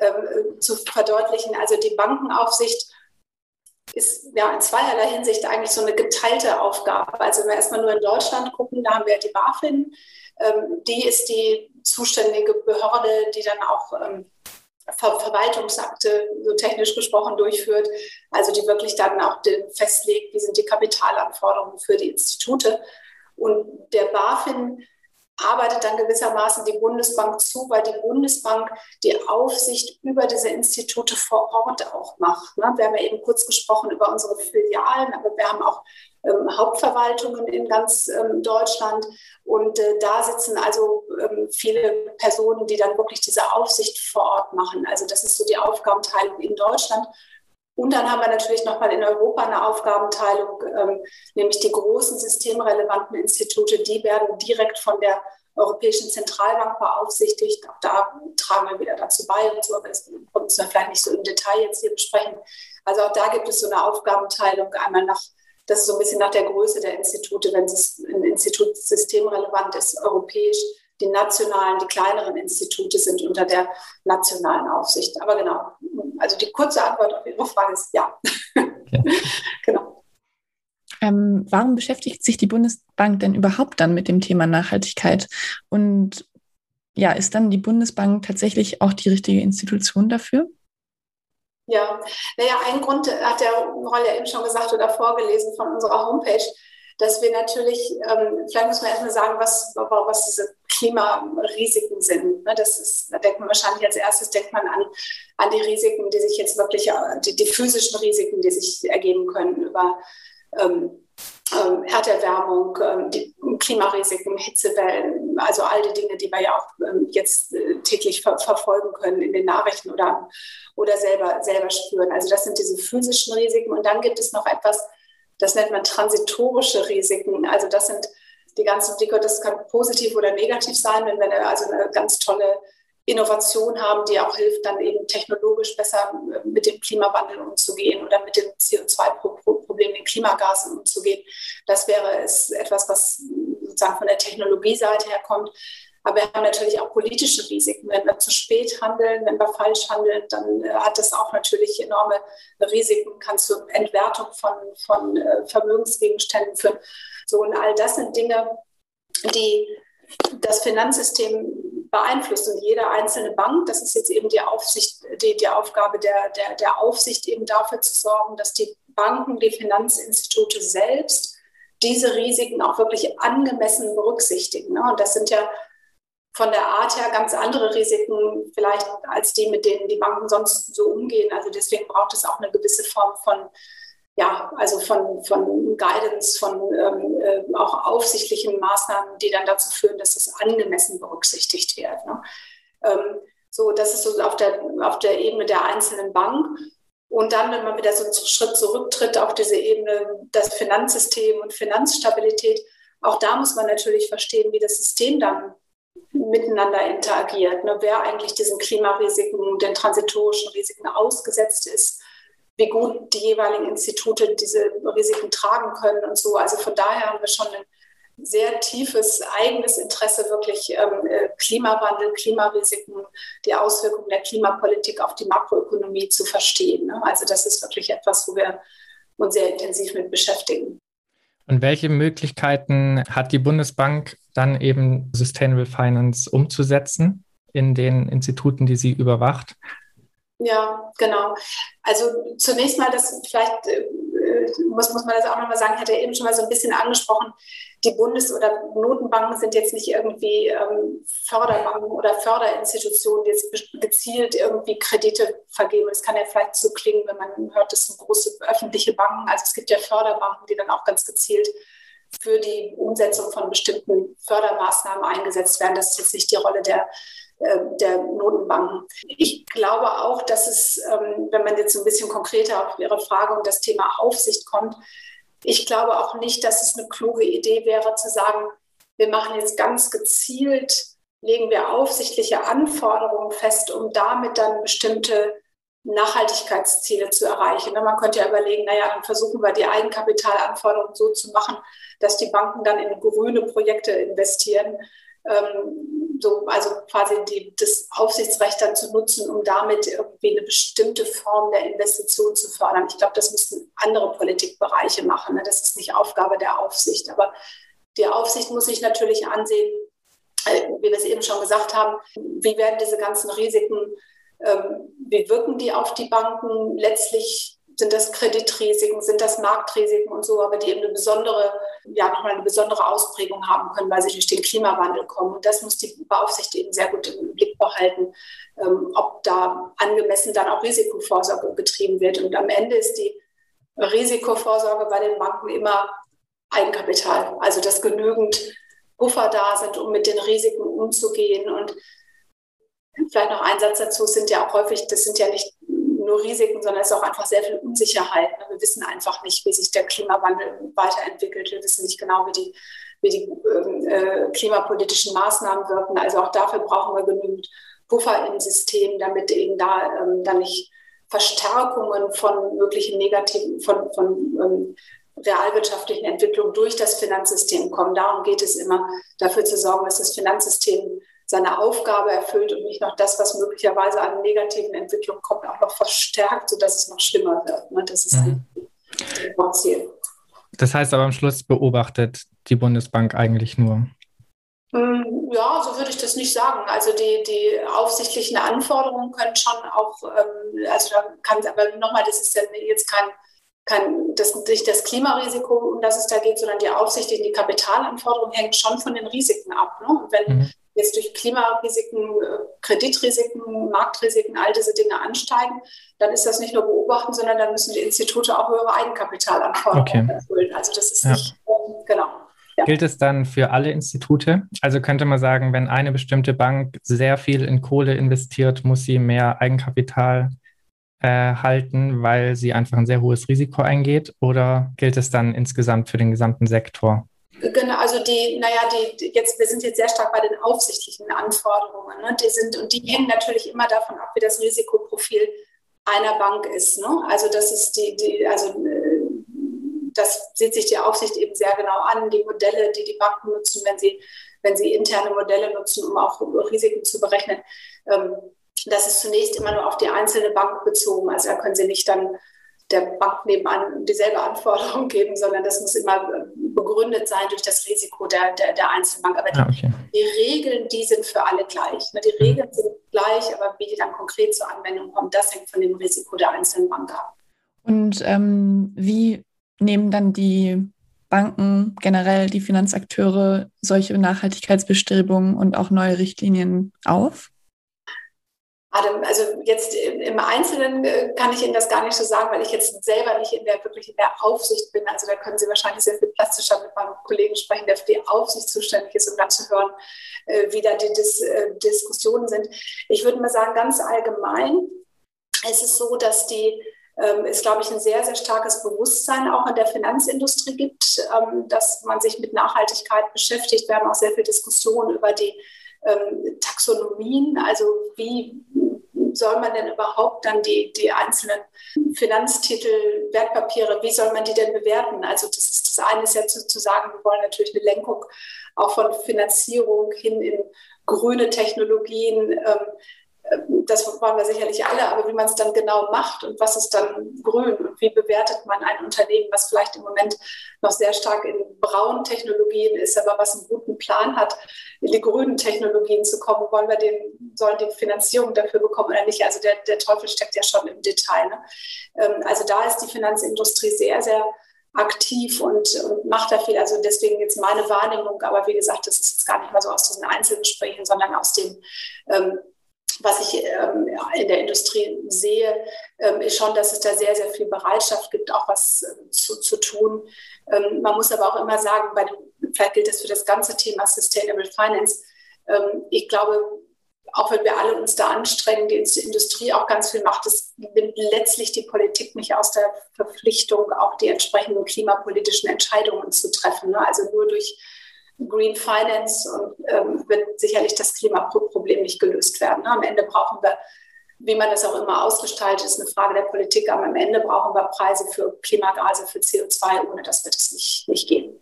ähm, zu verdeutlichen. Also die Bankenaufsicht ist ja in zweierlei Hinsicht eigentlich so eine geteilte Aufgabe. Also wenn wir erstmal nur in Deutschland gucken, da haben wir die BaFin. Ähm, die ist die zuständige Behörde, die dann auch ähm, Ver Verwaltungsakte, so technisch gesprochen, durchführt. Also die wirklich dann auch festlegt, wie sind die Kapitalanforderungen für die Institute. Und der BaFin arbeitet dann gewissermaßen die Bundesbank zu, weil die Bundesbank die Aufsicht über diese Institute vor Ort auch macht. Ne? Wir haben ja eben kurz gesprochen über unsere Filialen, aber wir haben auch ähm, Hauptverwaltungen in ganz ähm, Deutschland. Und äh, da sitzen also ähm, viele Personen, die dann wirklich diese Aufsicht vor Ort machen. Also das ist so die Aufgabenteilung in Deutschland. Und dann haben wir natürlich nochmal in Europa eine Aufgabenteilung, ähm, nämlich die großen systemrelevanten Institute, die werden direkt von der Europäischen Zentralbank beaufsichtigt. Auch da tragen wir wieder dazu bei und so, aber das müssen wir vielleicht nicht so im Detail jetzt hier besprechen. Also auch da gibt es so eine Aufgabenteilung, einmal nach, das ist so ein bisschen nach der Größe der Institute, wenn es ein Institut systemrelevant ist, europäisch, die nationalen, die kleineren Institute sind unter der nationalen Aufsicht. Aber genau, also die kurze Antwort auf Ihre Frage ist ja. ja. (laughs) genau. Ähm, warum beschäftigt sich die Bundesbank denn überhaupt dann mit dem Thema Nachhaltigkeit? Und ja, ist dann die Bundesbank tatsächlich auch die richtige Institution dafür? Ja, naja, ein Grund hat der Roll ja eben schon gesagt oder vorgelesen von unserer Homepage dass wir natürlich, ähm, vielleicht muss man erstmal sagen, was, was diese Klimarisiken sind. Ne? Das ist, da denkt man wahrscheinlich als erstes denkt man an, an die Risiken, die sich jetzt wirklich, die, die physischen Risiken, die sich ergeben können über ähm, ähm, Erderwärmung, ähm, die Klimarisiken, Hitzewellen, also all die Dinge, die wir ja auch ähm, jetzt äh, täglich ver verfolgen können in den Nachrichten oder, oder selber, selber spüren. Also das sind diese physischen Risiken. Und dann gibt es noch etwas, das nennt man transitorische Risiken. Also das sind die ganzen Dinge, das kann positiv oder negativ sein, wenn wir also eine ganz tolle Innovation haben, die auch hilft, dann eben technologisch besser mit dem Klimawandel umzugehen oder mit dem CO2-Problem, den Klimagasen umzugehen. Das wäre es etwas, was sozusagen von der Technologieseite her kommt. Aber wir haben natürlich auch politische Risiken. Wenn wir zu spät handeln, wenn wir falsch handeln, dann äh, hat das auch natürlich enorme Risiken, kann zu Entwertung von, von äh, Vermögensgegenständen führen. So, und all das sind Dinge, die das Finanzsystem beeinflussen. Jede einzelne Bank, das ist jetzt eben die Aufsicht, die, die Aufgabe der, der, der Aufsicht, eben dafür zu sorgen, dass die Banken, die Finanzinstitute selbst diese Risiken auch wirklich angemessen berücksichtigen. Ne? Und das sind ja von der Art her ganz andere Risiken vielleicht als die, mit denen die Banken sonst so umgehen. Also deswegen braucht es auch eine gewisse Form von ja, also von, von Guidance, von ähm, äh, auch aufsichtlichen Maßnahmen, die dann dazu führen, dass es angemessen berücksichtigt wird. Ne? Ähm, so, das ist so auf der, auf der Ebene der einzelnen Bank. Und dann, wenn man wieder so einen Schritt zurücktritt auf diese Ebene, das Finanzsystem und Finanzstabilität, auch da muss man natürlich verstehen, wie das System dann miteinander interagiert, ne? wer eigentlich diesen Klimarisiken, den transitorischen Risiken ausgesetzt ist, wie gut die jeweiligen Institute diese Risiken tragen können und so. Also von daher haben wir schon ein sehr tiefes eigenes Interesse, wirklich ähm, äh, Klimawandel, Klimarisiken, die Auswirkungen der Klimapolitik auf die Makroökonomie zu verstehen. Ne? Also das ist wirklich etwas, wo wir uns sehr intensiv mit beschäftigen. Und welche Möglichkeiten hat die Bundesbank dann eben Sustainable Finance umzusetzen in den Instituten, die sie überwacht? Ja, genau. Also zunächst mal, das vielleicht äh, muss, muss man das auch nochmal sagen, ich hatte eben schon mal so ein bisschen angesprochen, die Bundes- oder Notenbanken sind jetzt nicht irgendwie ähm, Förderbanken oder Förderinstitutionen, die jetzt gezielt irgendwie Kredite vergeben. Es kann ja vielleicht so klingen, wenn man hört, das sind große öffentliche Banken. Also es gibt ja Förderbanken, die dann auch ganz gezielt für die Umsetzung von bestimmten Fördermaßnahmen eingesetzt werden. Das ist jetzt nicht die Rolle der, der Notenbanken. Ich glaube auch, dass es, ähm, wenn man jetzt ein bisschen konkreter auf Ihre Frage und das Thema Aufsicht kommt, ich glaube auch nicht, dass es eine kluge Idee wäre zu sagen, wir machen jetzt ganz gezielt, legen wir aufsichtliche Anforderungen fest, um damit dann bestimmte Nachhaltigkeitsziele zu erreichen. Man könnte ja überlegen, naja, dann versuchen wir die Eigenkapitalanforderungen so zu machen, dass die Banken dann in grüne Projekte investieren. So, also quasi die, das Aufsichtsrecht dann zu nutzen, um damit irgendwie eine bestimmte Form der Investition zu fördern. Ich glaube, das müssten andere Politikbereiche machen. Ne? Das ist nicht Aufgabe der Aufsicht. Aber die Aufsicht muss sich natürlich ansehen, äh, wie wir es eben schon gesagt haben, wie werden diese ganzen Risiken ähm, wie wirken die auf die Banken? Letztlich sind das Kreditrisiken, sind das Marktrisiken und so, aber die eben eine besondere, ja, nochmal eine besondere Ausprägung haben können, weil sie durch den Klimawandel kommen. Und das muss die Beaufsicht eben sehr gut im Blick behalten, ähm, ob da angemessen dann auch Risikovorsorge betrieben wird. Und am Ende ist die Risikovorsorge bei den Banken immer Eigenkapital, also dass genügend Puffer da sind, um mit den Risiken umzugehen. Und Vielleicht noch ein Satz dazu, sind ja auch häufig, das sind ja nicht nur Risiken, sondern es ist auch einfach sehr viel Unsicherheit. Ne? Wir wissen einfach nicht, wie sich der Klimawandel weiterentwickelt. Wir wissen nicht genau, wie die, wie die ähm, äh, klimapolitischen Maßnahmen wirken. Also auch dafür brauchen wir genügend Puffer im System, damit eben da ähm, dann nicht Verstärkungen von möglichen negativen, von, von ähm, realwirtschaftlichen Entwicklungen durch das Finanzsystem kommen. Darum geht es immer, dafür zu sorgen, dass das Finanzsystem seine Aufgabe erfüllt und nicht noch das, was möglicherweise an negativen Entwicklungen kommt, auch noch verstärkt, sodass es noch schlimmer wird. Ne? Das ist mhm. ein Ziel. Das heißt aber am Schluss beobachtet die Bundesbank eigentlich nur. Mm, ja, so würde ich das nicht sagen. Also die, die aufsichtlichen Anforderungen können schon auch, ähm, also da kann aber nochmal, das ist ja jetzt kein, kein das, nicht das Klimarisiko, um das es da geht, sondern die aufsichtlichen, die Kapitalanforderungen hängen schon von den Risiken ab. Ne? Und wenn mhm jetzt durch Klimarisiken, äh, Kreditrisiken, Marktrisiken, all diese Dinge ansteigen, dann ist das nicht nur beobachten, sondern dann müssen die Institute auch höhere Eigenkapitalanforderungen okay. erfüllen. Also das ist ja. nicht, ähm, genau. Ja. Gilt es dann für alle Institute? Also könnte man sagen, wenn eine bestimmte Bank sehr viel in Kohle investiert, muss sie mehr Eigenkapital äh, halten, weil sie einfach ein sehr hohes Risiko eingeht? Oder gilt es dann insgesamt für den gesamten Sektor? Genau, also die, naja, die, jetzt, wir sind jetzt sehr stark bei den aufsichtlichen Anforderungen. Ne? Die sind, und die hängen natürlich immer davon ab, wie das Risikoprofil einer Bank ist. Ne? Also das ist die, die, also äh, das sieht sich die Aufsicht eben sehr genau an, die Modelle, die die Banken nutzen, wenn sie, wenn sie interne Modelle nutzen, um auch Risiken zu berechnen. Ähm, das ist zunächst immer nur auf die einzelne Bank bezogen. Also da können Sie nicht dann der Bank nebenan dieselbe Anforderung (laughs) geben, sondern das muss immer äh, begründet sein durch das Risiko der, der, der Einzelbank. Aber die, ah, okay. die, Regeln, die sind für alle gleich. Ne? Die mhm. Regeln mhm. sind gleich, aber wie die dann konkret zur Anwendung kommen, das hängt von dem Risiko der einzelnen Bank ab. Und ähm, wie nehmen dann die Banken, generell die Finanzakteure solche Nachhaltigkeitsbestrebungen und auch neue Richtlinien auf? Also jetzt im Einzelnen äh, kann ich Ihnen das gar nicht so sagen, weil ich jetzt selber nicht in der wirklich in der Aufsicht bin. Also da können Sie wahrscheinlich sehr viel plastischer mit meinem Kollegen sprechen, der für die Aufsicht zuständig ist, um dann zu hören, äh, wie da die Dis äh, Diskussionen sind. Ich würde mal sagen, ganz allgemein ist es so, dass die ähm, es, glaube ich, ein sehr, sehr starkes Bewusstsein auch in der Finanzindustrie gibt, ähm, dass man sich mit Nachhaltigkeit beschäftigt. Wir haben auch sehr viel Diskussion über die ähm, Taxonomien, also wie soll man denn überhaupt dann die, die einzelnen Finanztitel, Wertpapiere, wie soll man die denn bewerten? Also das ist das eine ist ja zu, zu sagen, wir wollen natürlich eine Lenkung auch von Finanzierung hin in grüne Technologien. Ähm, das wollen wir sicherlich alle, aber wie man es dann genau macht und was ist dann grün und wie bewertet man ein Unternehmen, was vielleicht im Moment noch sehr stark in braunen Technologien ist, aber was einen guten Plan hat, in die grünen Technologien zu kommen, wollen wir den, sollen die Finanzierung dafür bekommen oder nicht? Also der, der Teufel steckt ja schon im Detail. Ne? Ähm, also da ist die Finanzindustrie sehr, sehr aktiv und, und macht da viel. Also deswegen jetzt meine Wahrnehmung, aber wie gesagt, das ist jetzt gar nicht mal so aus diesen Einzelgesprächen, sondern aus dem ähm, was ich ähm, in der Industrie sehe, ähm, ist schon, dass es da sehr, sehr viel Bereitschaft gibt, auch was äh, zu, zu tun. Ähm, man muss aber auch immer sagen, bei dem, vielleicht gilt das für das ganze Thema Sustainable Finance. Ähm, ich glaube, auch wenn wir alle uns da anstrengen, die Industrie auch ganz viel macht, das nimmt letztlich die Politik nicht aus der Verpflichtung, auch die entsprechenden klimapolitischen Entscheidungen zu treffen. Ne? Also nur durch Green Finance und, ähm, wird sicherlich das Klimaproblem nicht gelöst werden. Am Ende brauchen wir, wie man das auch immer ausgestaltet, ist eine Frage der Politik, aber am Ende brauchen wir Preise für Klimagase, für CO2, ohne dass wir das nicht, nicht gehen.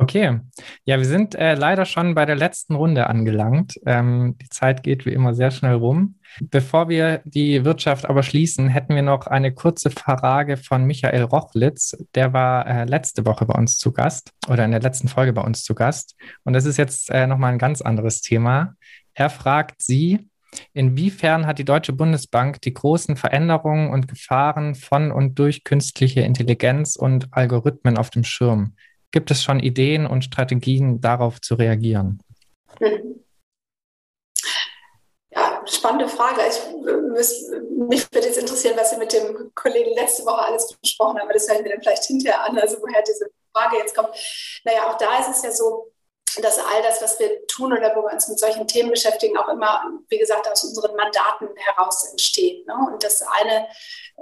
Okay, ja, wir sind äh, leider schon bei der letzten Runde angelangt. Ähm, die Zeit geht wie immer sehr schnell rum. Bevor wir die Wirtschaft aber schließen, hätten wir noch eine kurze Frage von Michael Rochlitz. Der war äh, letzte Woche bei uns zu Gast oder in der letzten Folge bei uns zu Gast. Und das ist jetzt äh, nochmal ein ganz anderes Thema. Er fragt Sie, Inwiefern hat die Deutsche Bundesbank die großen Veränderungen und Gefahren von und durch künstliche Intelligenz und Algorithmen auf dem Schirm? Gibt es schon Ideen und Strategien, darauf zu reagieren? Mhm. (laughs) Ja, spannende Frage. Ich, mich würde jetzt interessieren, was Sie mit dem Kollegen letzte Woche alles besprochen haben, aber das hören wir dann vielleicht hinterher an, also woher diese Frage jetzt kommt. Naja, auch da ist es ja so, dass all das, was wir tun oder wo wir uns mit solchen Themen beschäftigen, auch immer, wie gesagt, aus unseren Mandaten heraus entsteht. Ne? Und das eine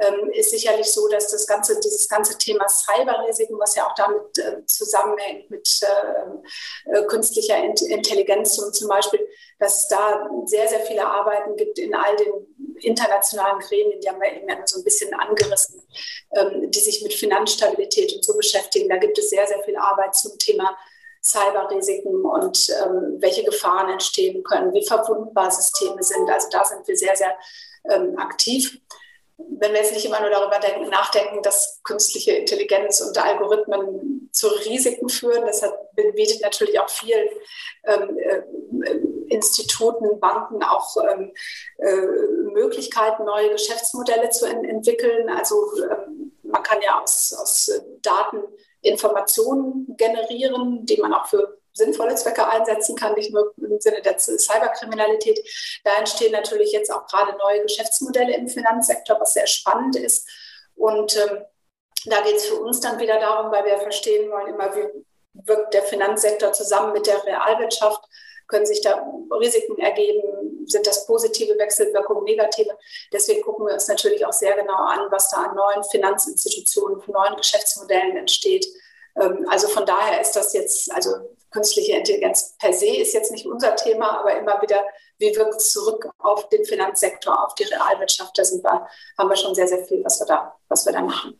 ähm, ist sicherlich so, dass das ganze, dieses ganze Thema Cyberrisiken, was ja auch damit äh, zusammenhängt mit äh, äh, künstlicher Intelligenz und zum Beispiel, dass es da sehr, sehr viele Arbeiten gibt in all den internationalen Gremien, die haben wir eben so ein bisschen angerissen, ähm, die sich mit Finanzstabilität und so beschäftigen. Da gibt es sehr, sehr viel Arbeit zum Thema Cyberrisiken und ähm, welche Gefahren entstehen können, wie verwundbar Systeme sind. Also da sind wir sehr, sehr ähm, aktiv. Wenn wir jetzt nicht immer nur darüber denken, nachdenken, dass künstliche Intelligenz und Algorithmen zu Risiken führen, das bietet natürlich auch vielen ähm, äh, Instituten, Banken auch ähm, äh, Möglichkeiten, neue Geschäftsmodelle zu en entwickeln. Also ähm, man kann ja aus, aus Daten Informationen generieren, die man auch für sinnvolle Zwecke einsetzen kann, nicht nur im Sinne der Cyberkriminalität. Da entstehen natürlich jetzt auch gerade neue Geschäftsmodelle im Finanzsektor, was sehr spannend ist. Und ähm, da geht es für uns dann wieder darum, weil wir verstehen wollen, immer wie wirkt der Finanzsektor zusammen mit der Realwirtschaft, können sich da Risiken ergeben, sind das positive Wechselwirkungen, negative. Deswegen gucken wir uns natürlich auch sehr genau an, was da an neuen Finanzinstitutionen, neuen Geschäftsmodellen entsteht. Ähm, also von daher ist das jetzt, also künstliche Intelligenz per se ist jetzt nicht unser Thema, aber immer wieder, wie wirkt es zurück auf den Finanzsektor, auf die Realwirtschaft? Da sind wir, haben wir schon sehr, sehr viel, was wir da, was wir da machen.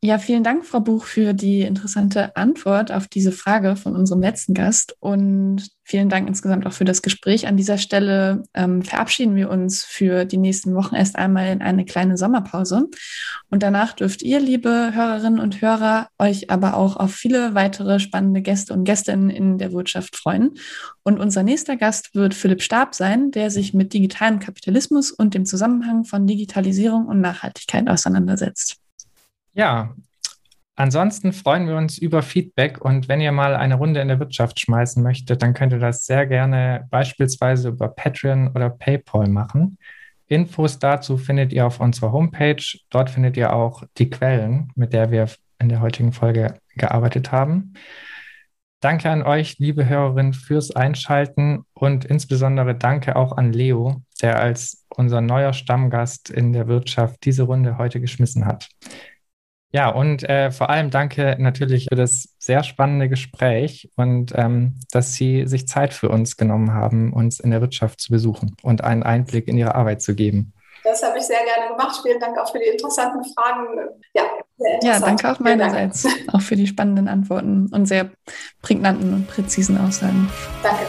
Ja, vielen Dank, Frau Buch, für die interessante Antwort auf diese Frage von unserem letzten Gast. Und vielen Dank insgesamt auch für das Gespräch. An dieser Stelle ähm, verabschieden wir uns für die nächsten Wochen erst einmal in eine kleine Sommerpause. Und danach dürft ihr, liebe Hörerinnen und Hörer, euch aber auch auf viele weitere spannende Gäste und Gästinnen in der Wirtschaft freuen. Und unser nächster Gast wird Philipp Stab sein, der sich mit digitalem Kapitalismus und dem Zusammenhang von Digitalisierung und Nachhaltigkeit auseinandersetzt. Ja, ansonsten freuen wir uns über Feedback und wenn ihr mal eine Runde in der Wirtschaft schmeißen möchtet, dann könnt ihr das sehr gerne beispielsweise über Patreon oder PayPal machen. Infos dazu findet ihr auf unserer Homepage. Dort findet ihr auch die Quellen, mit der wir in der heutigen Folge gearbeitet haben. Danke an euch, liebe Hörerinnen, fürs Einschalten und insbesondere danke auch an Leo, der als unser neuer Stammgast in der Wirtschaft diese Runde heute geschmissen hat. Ja, und äh, vor allem danke natürlich für das sehr spannende Gespräch und ähm, dass Sie sich Zeit für uns genommen haben, uns in der Wirtschaft zu besuchen und einen Einblick in Ihre Arbeit zu geben. Das habe ich sehr gerne gemacht. Vielen Dank auch für die interessanten Fragen. Ja, ja danke auch meinerseits, auch für die spannenden Antworten und sehr prägnanten und präzisen Aussagen. Danke.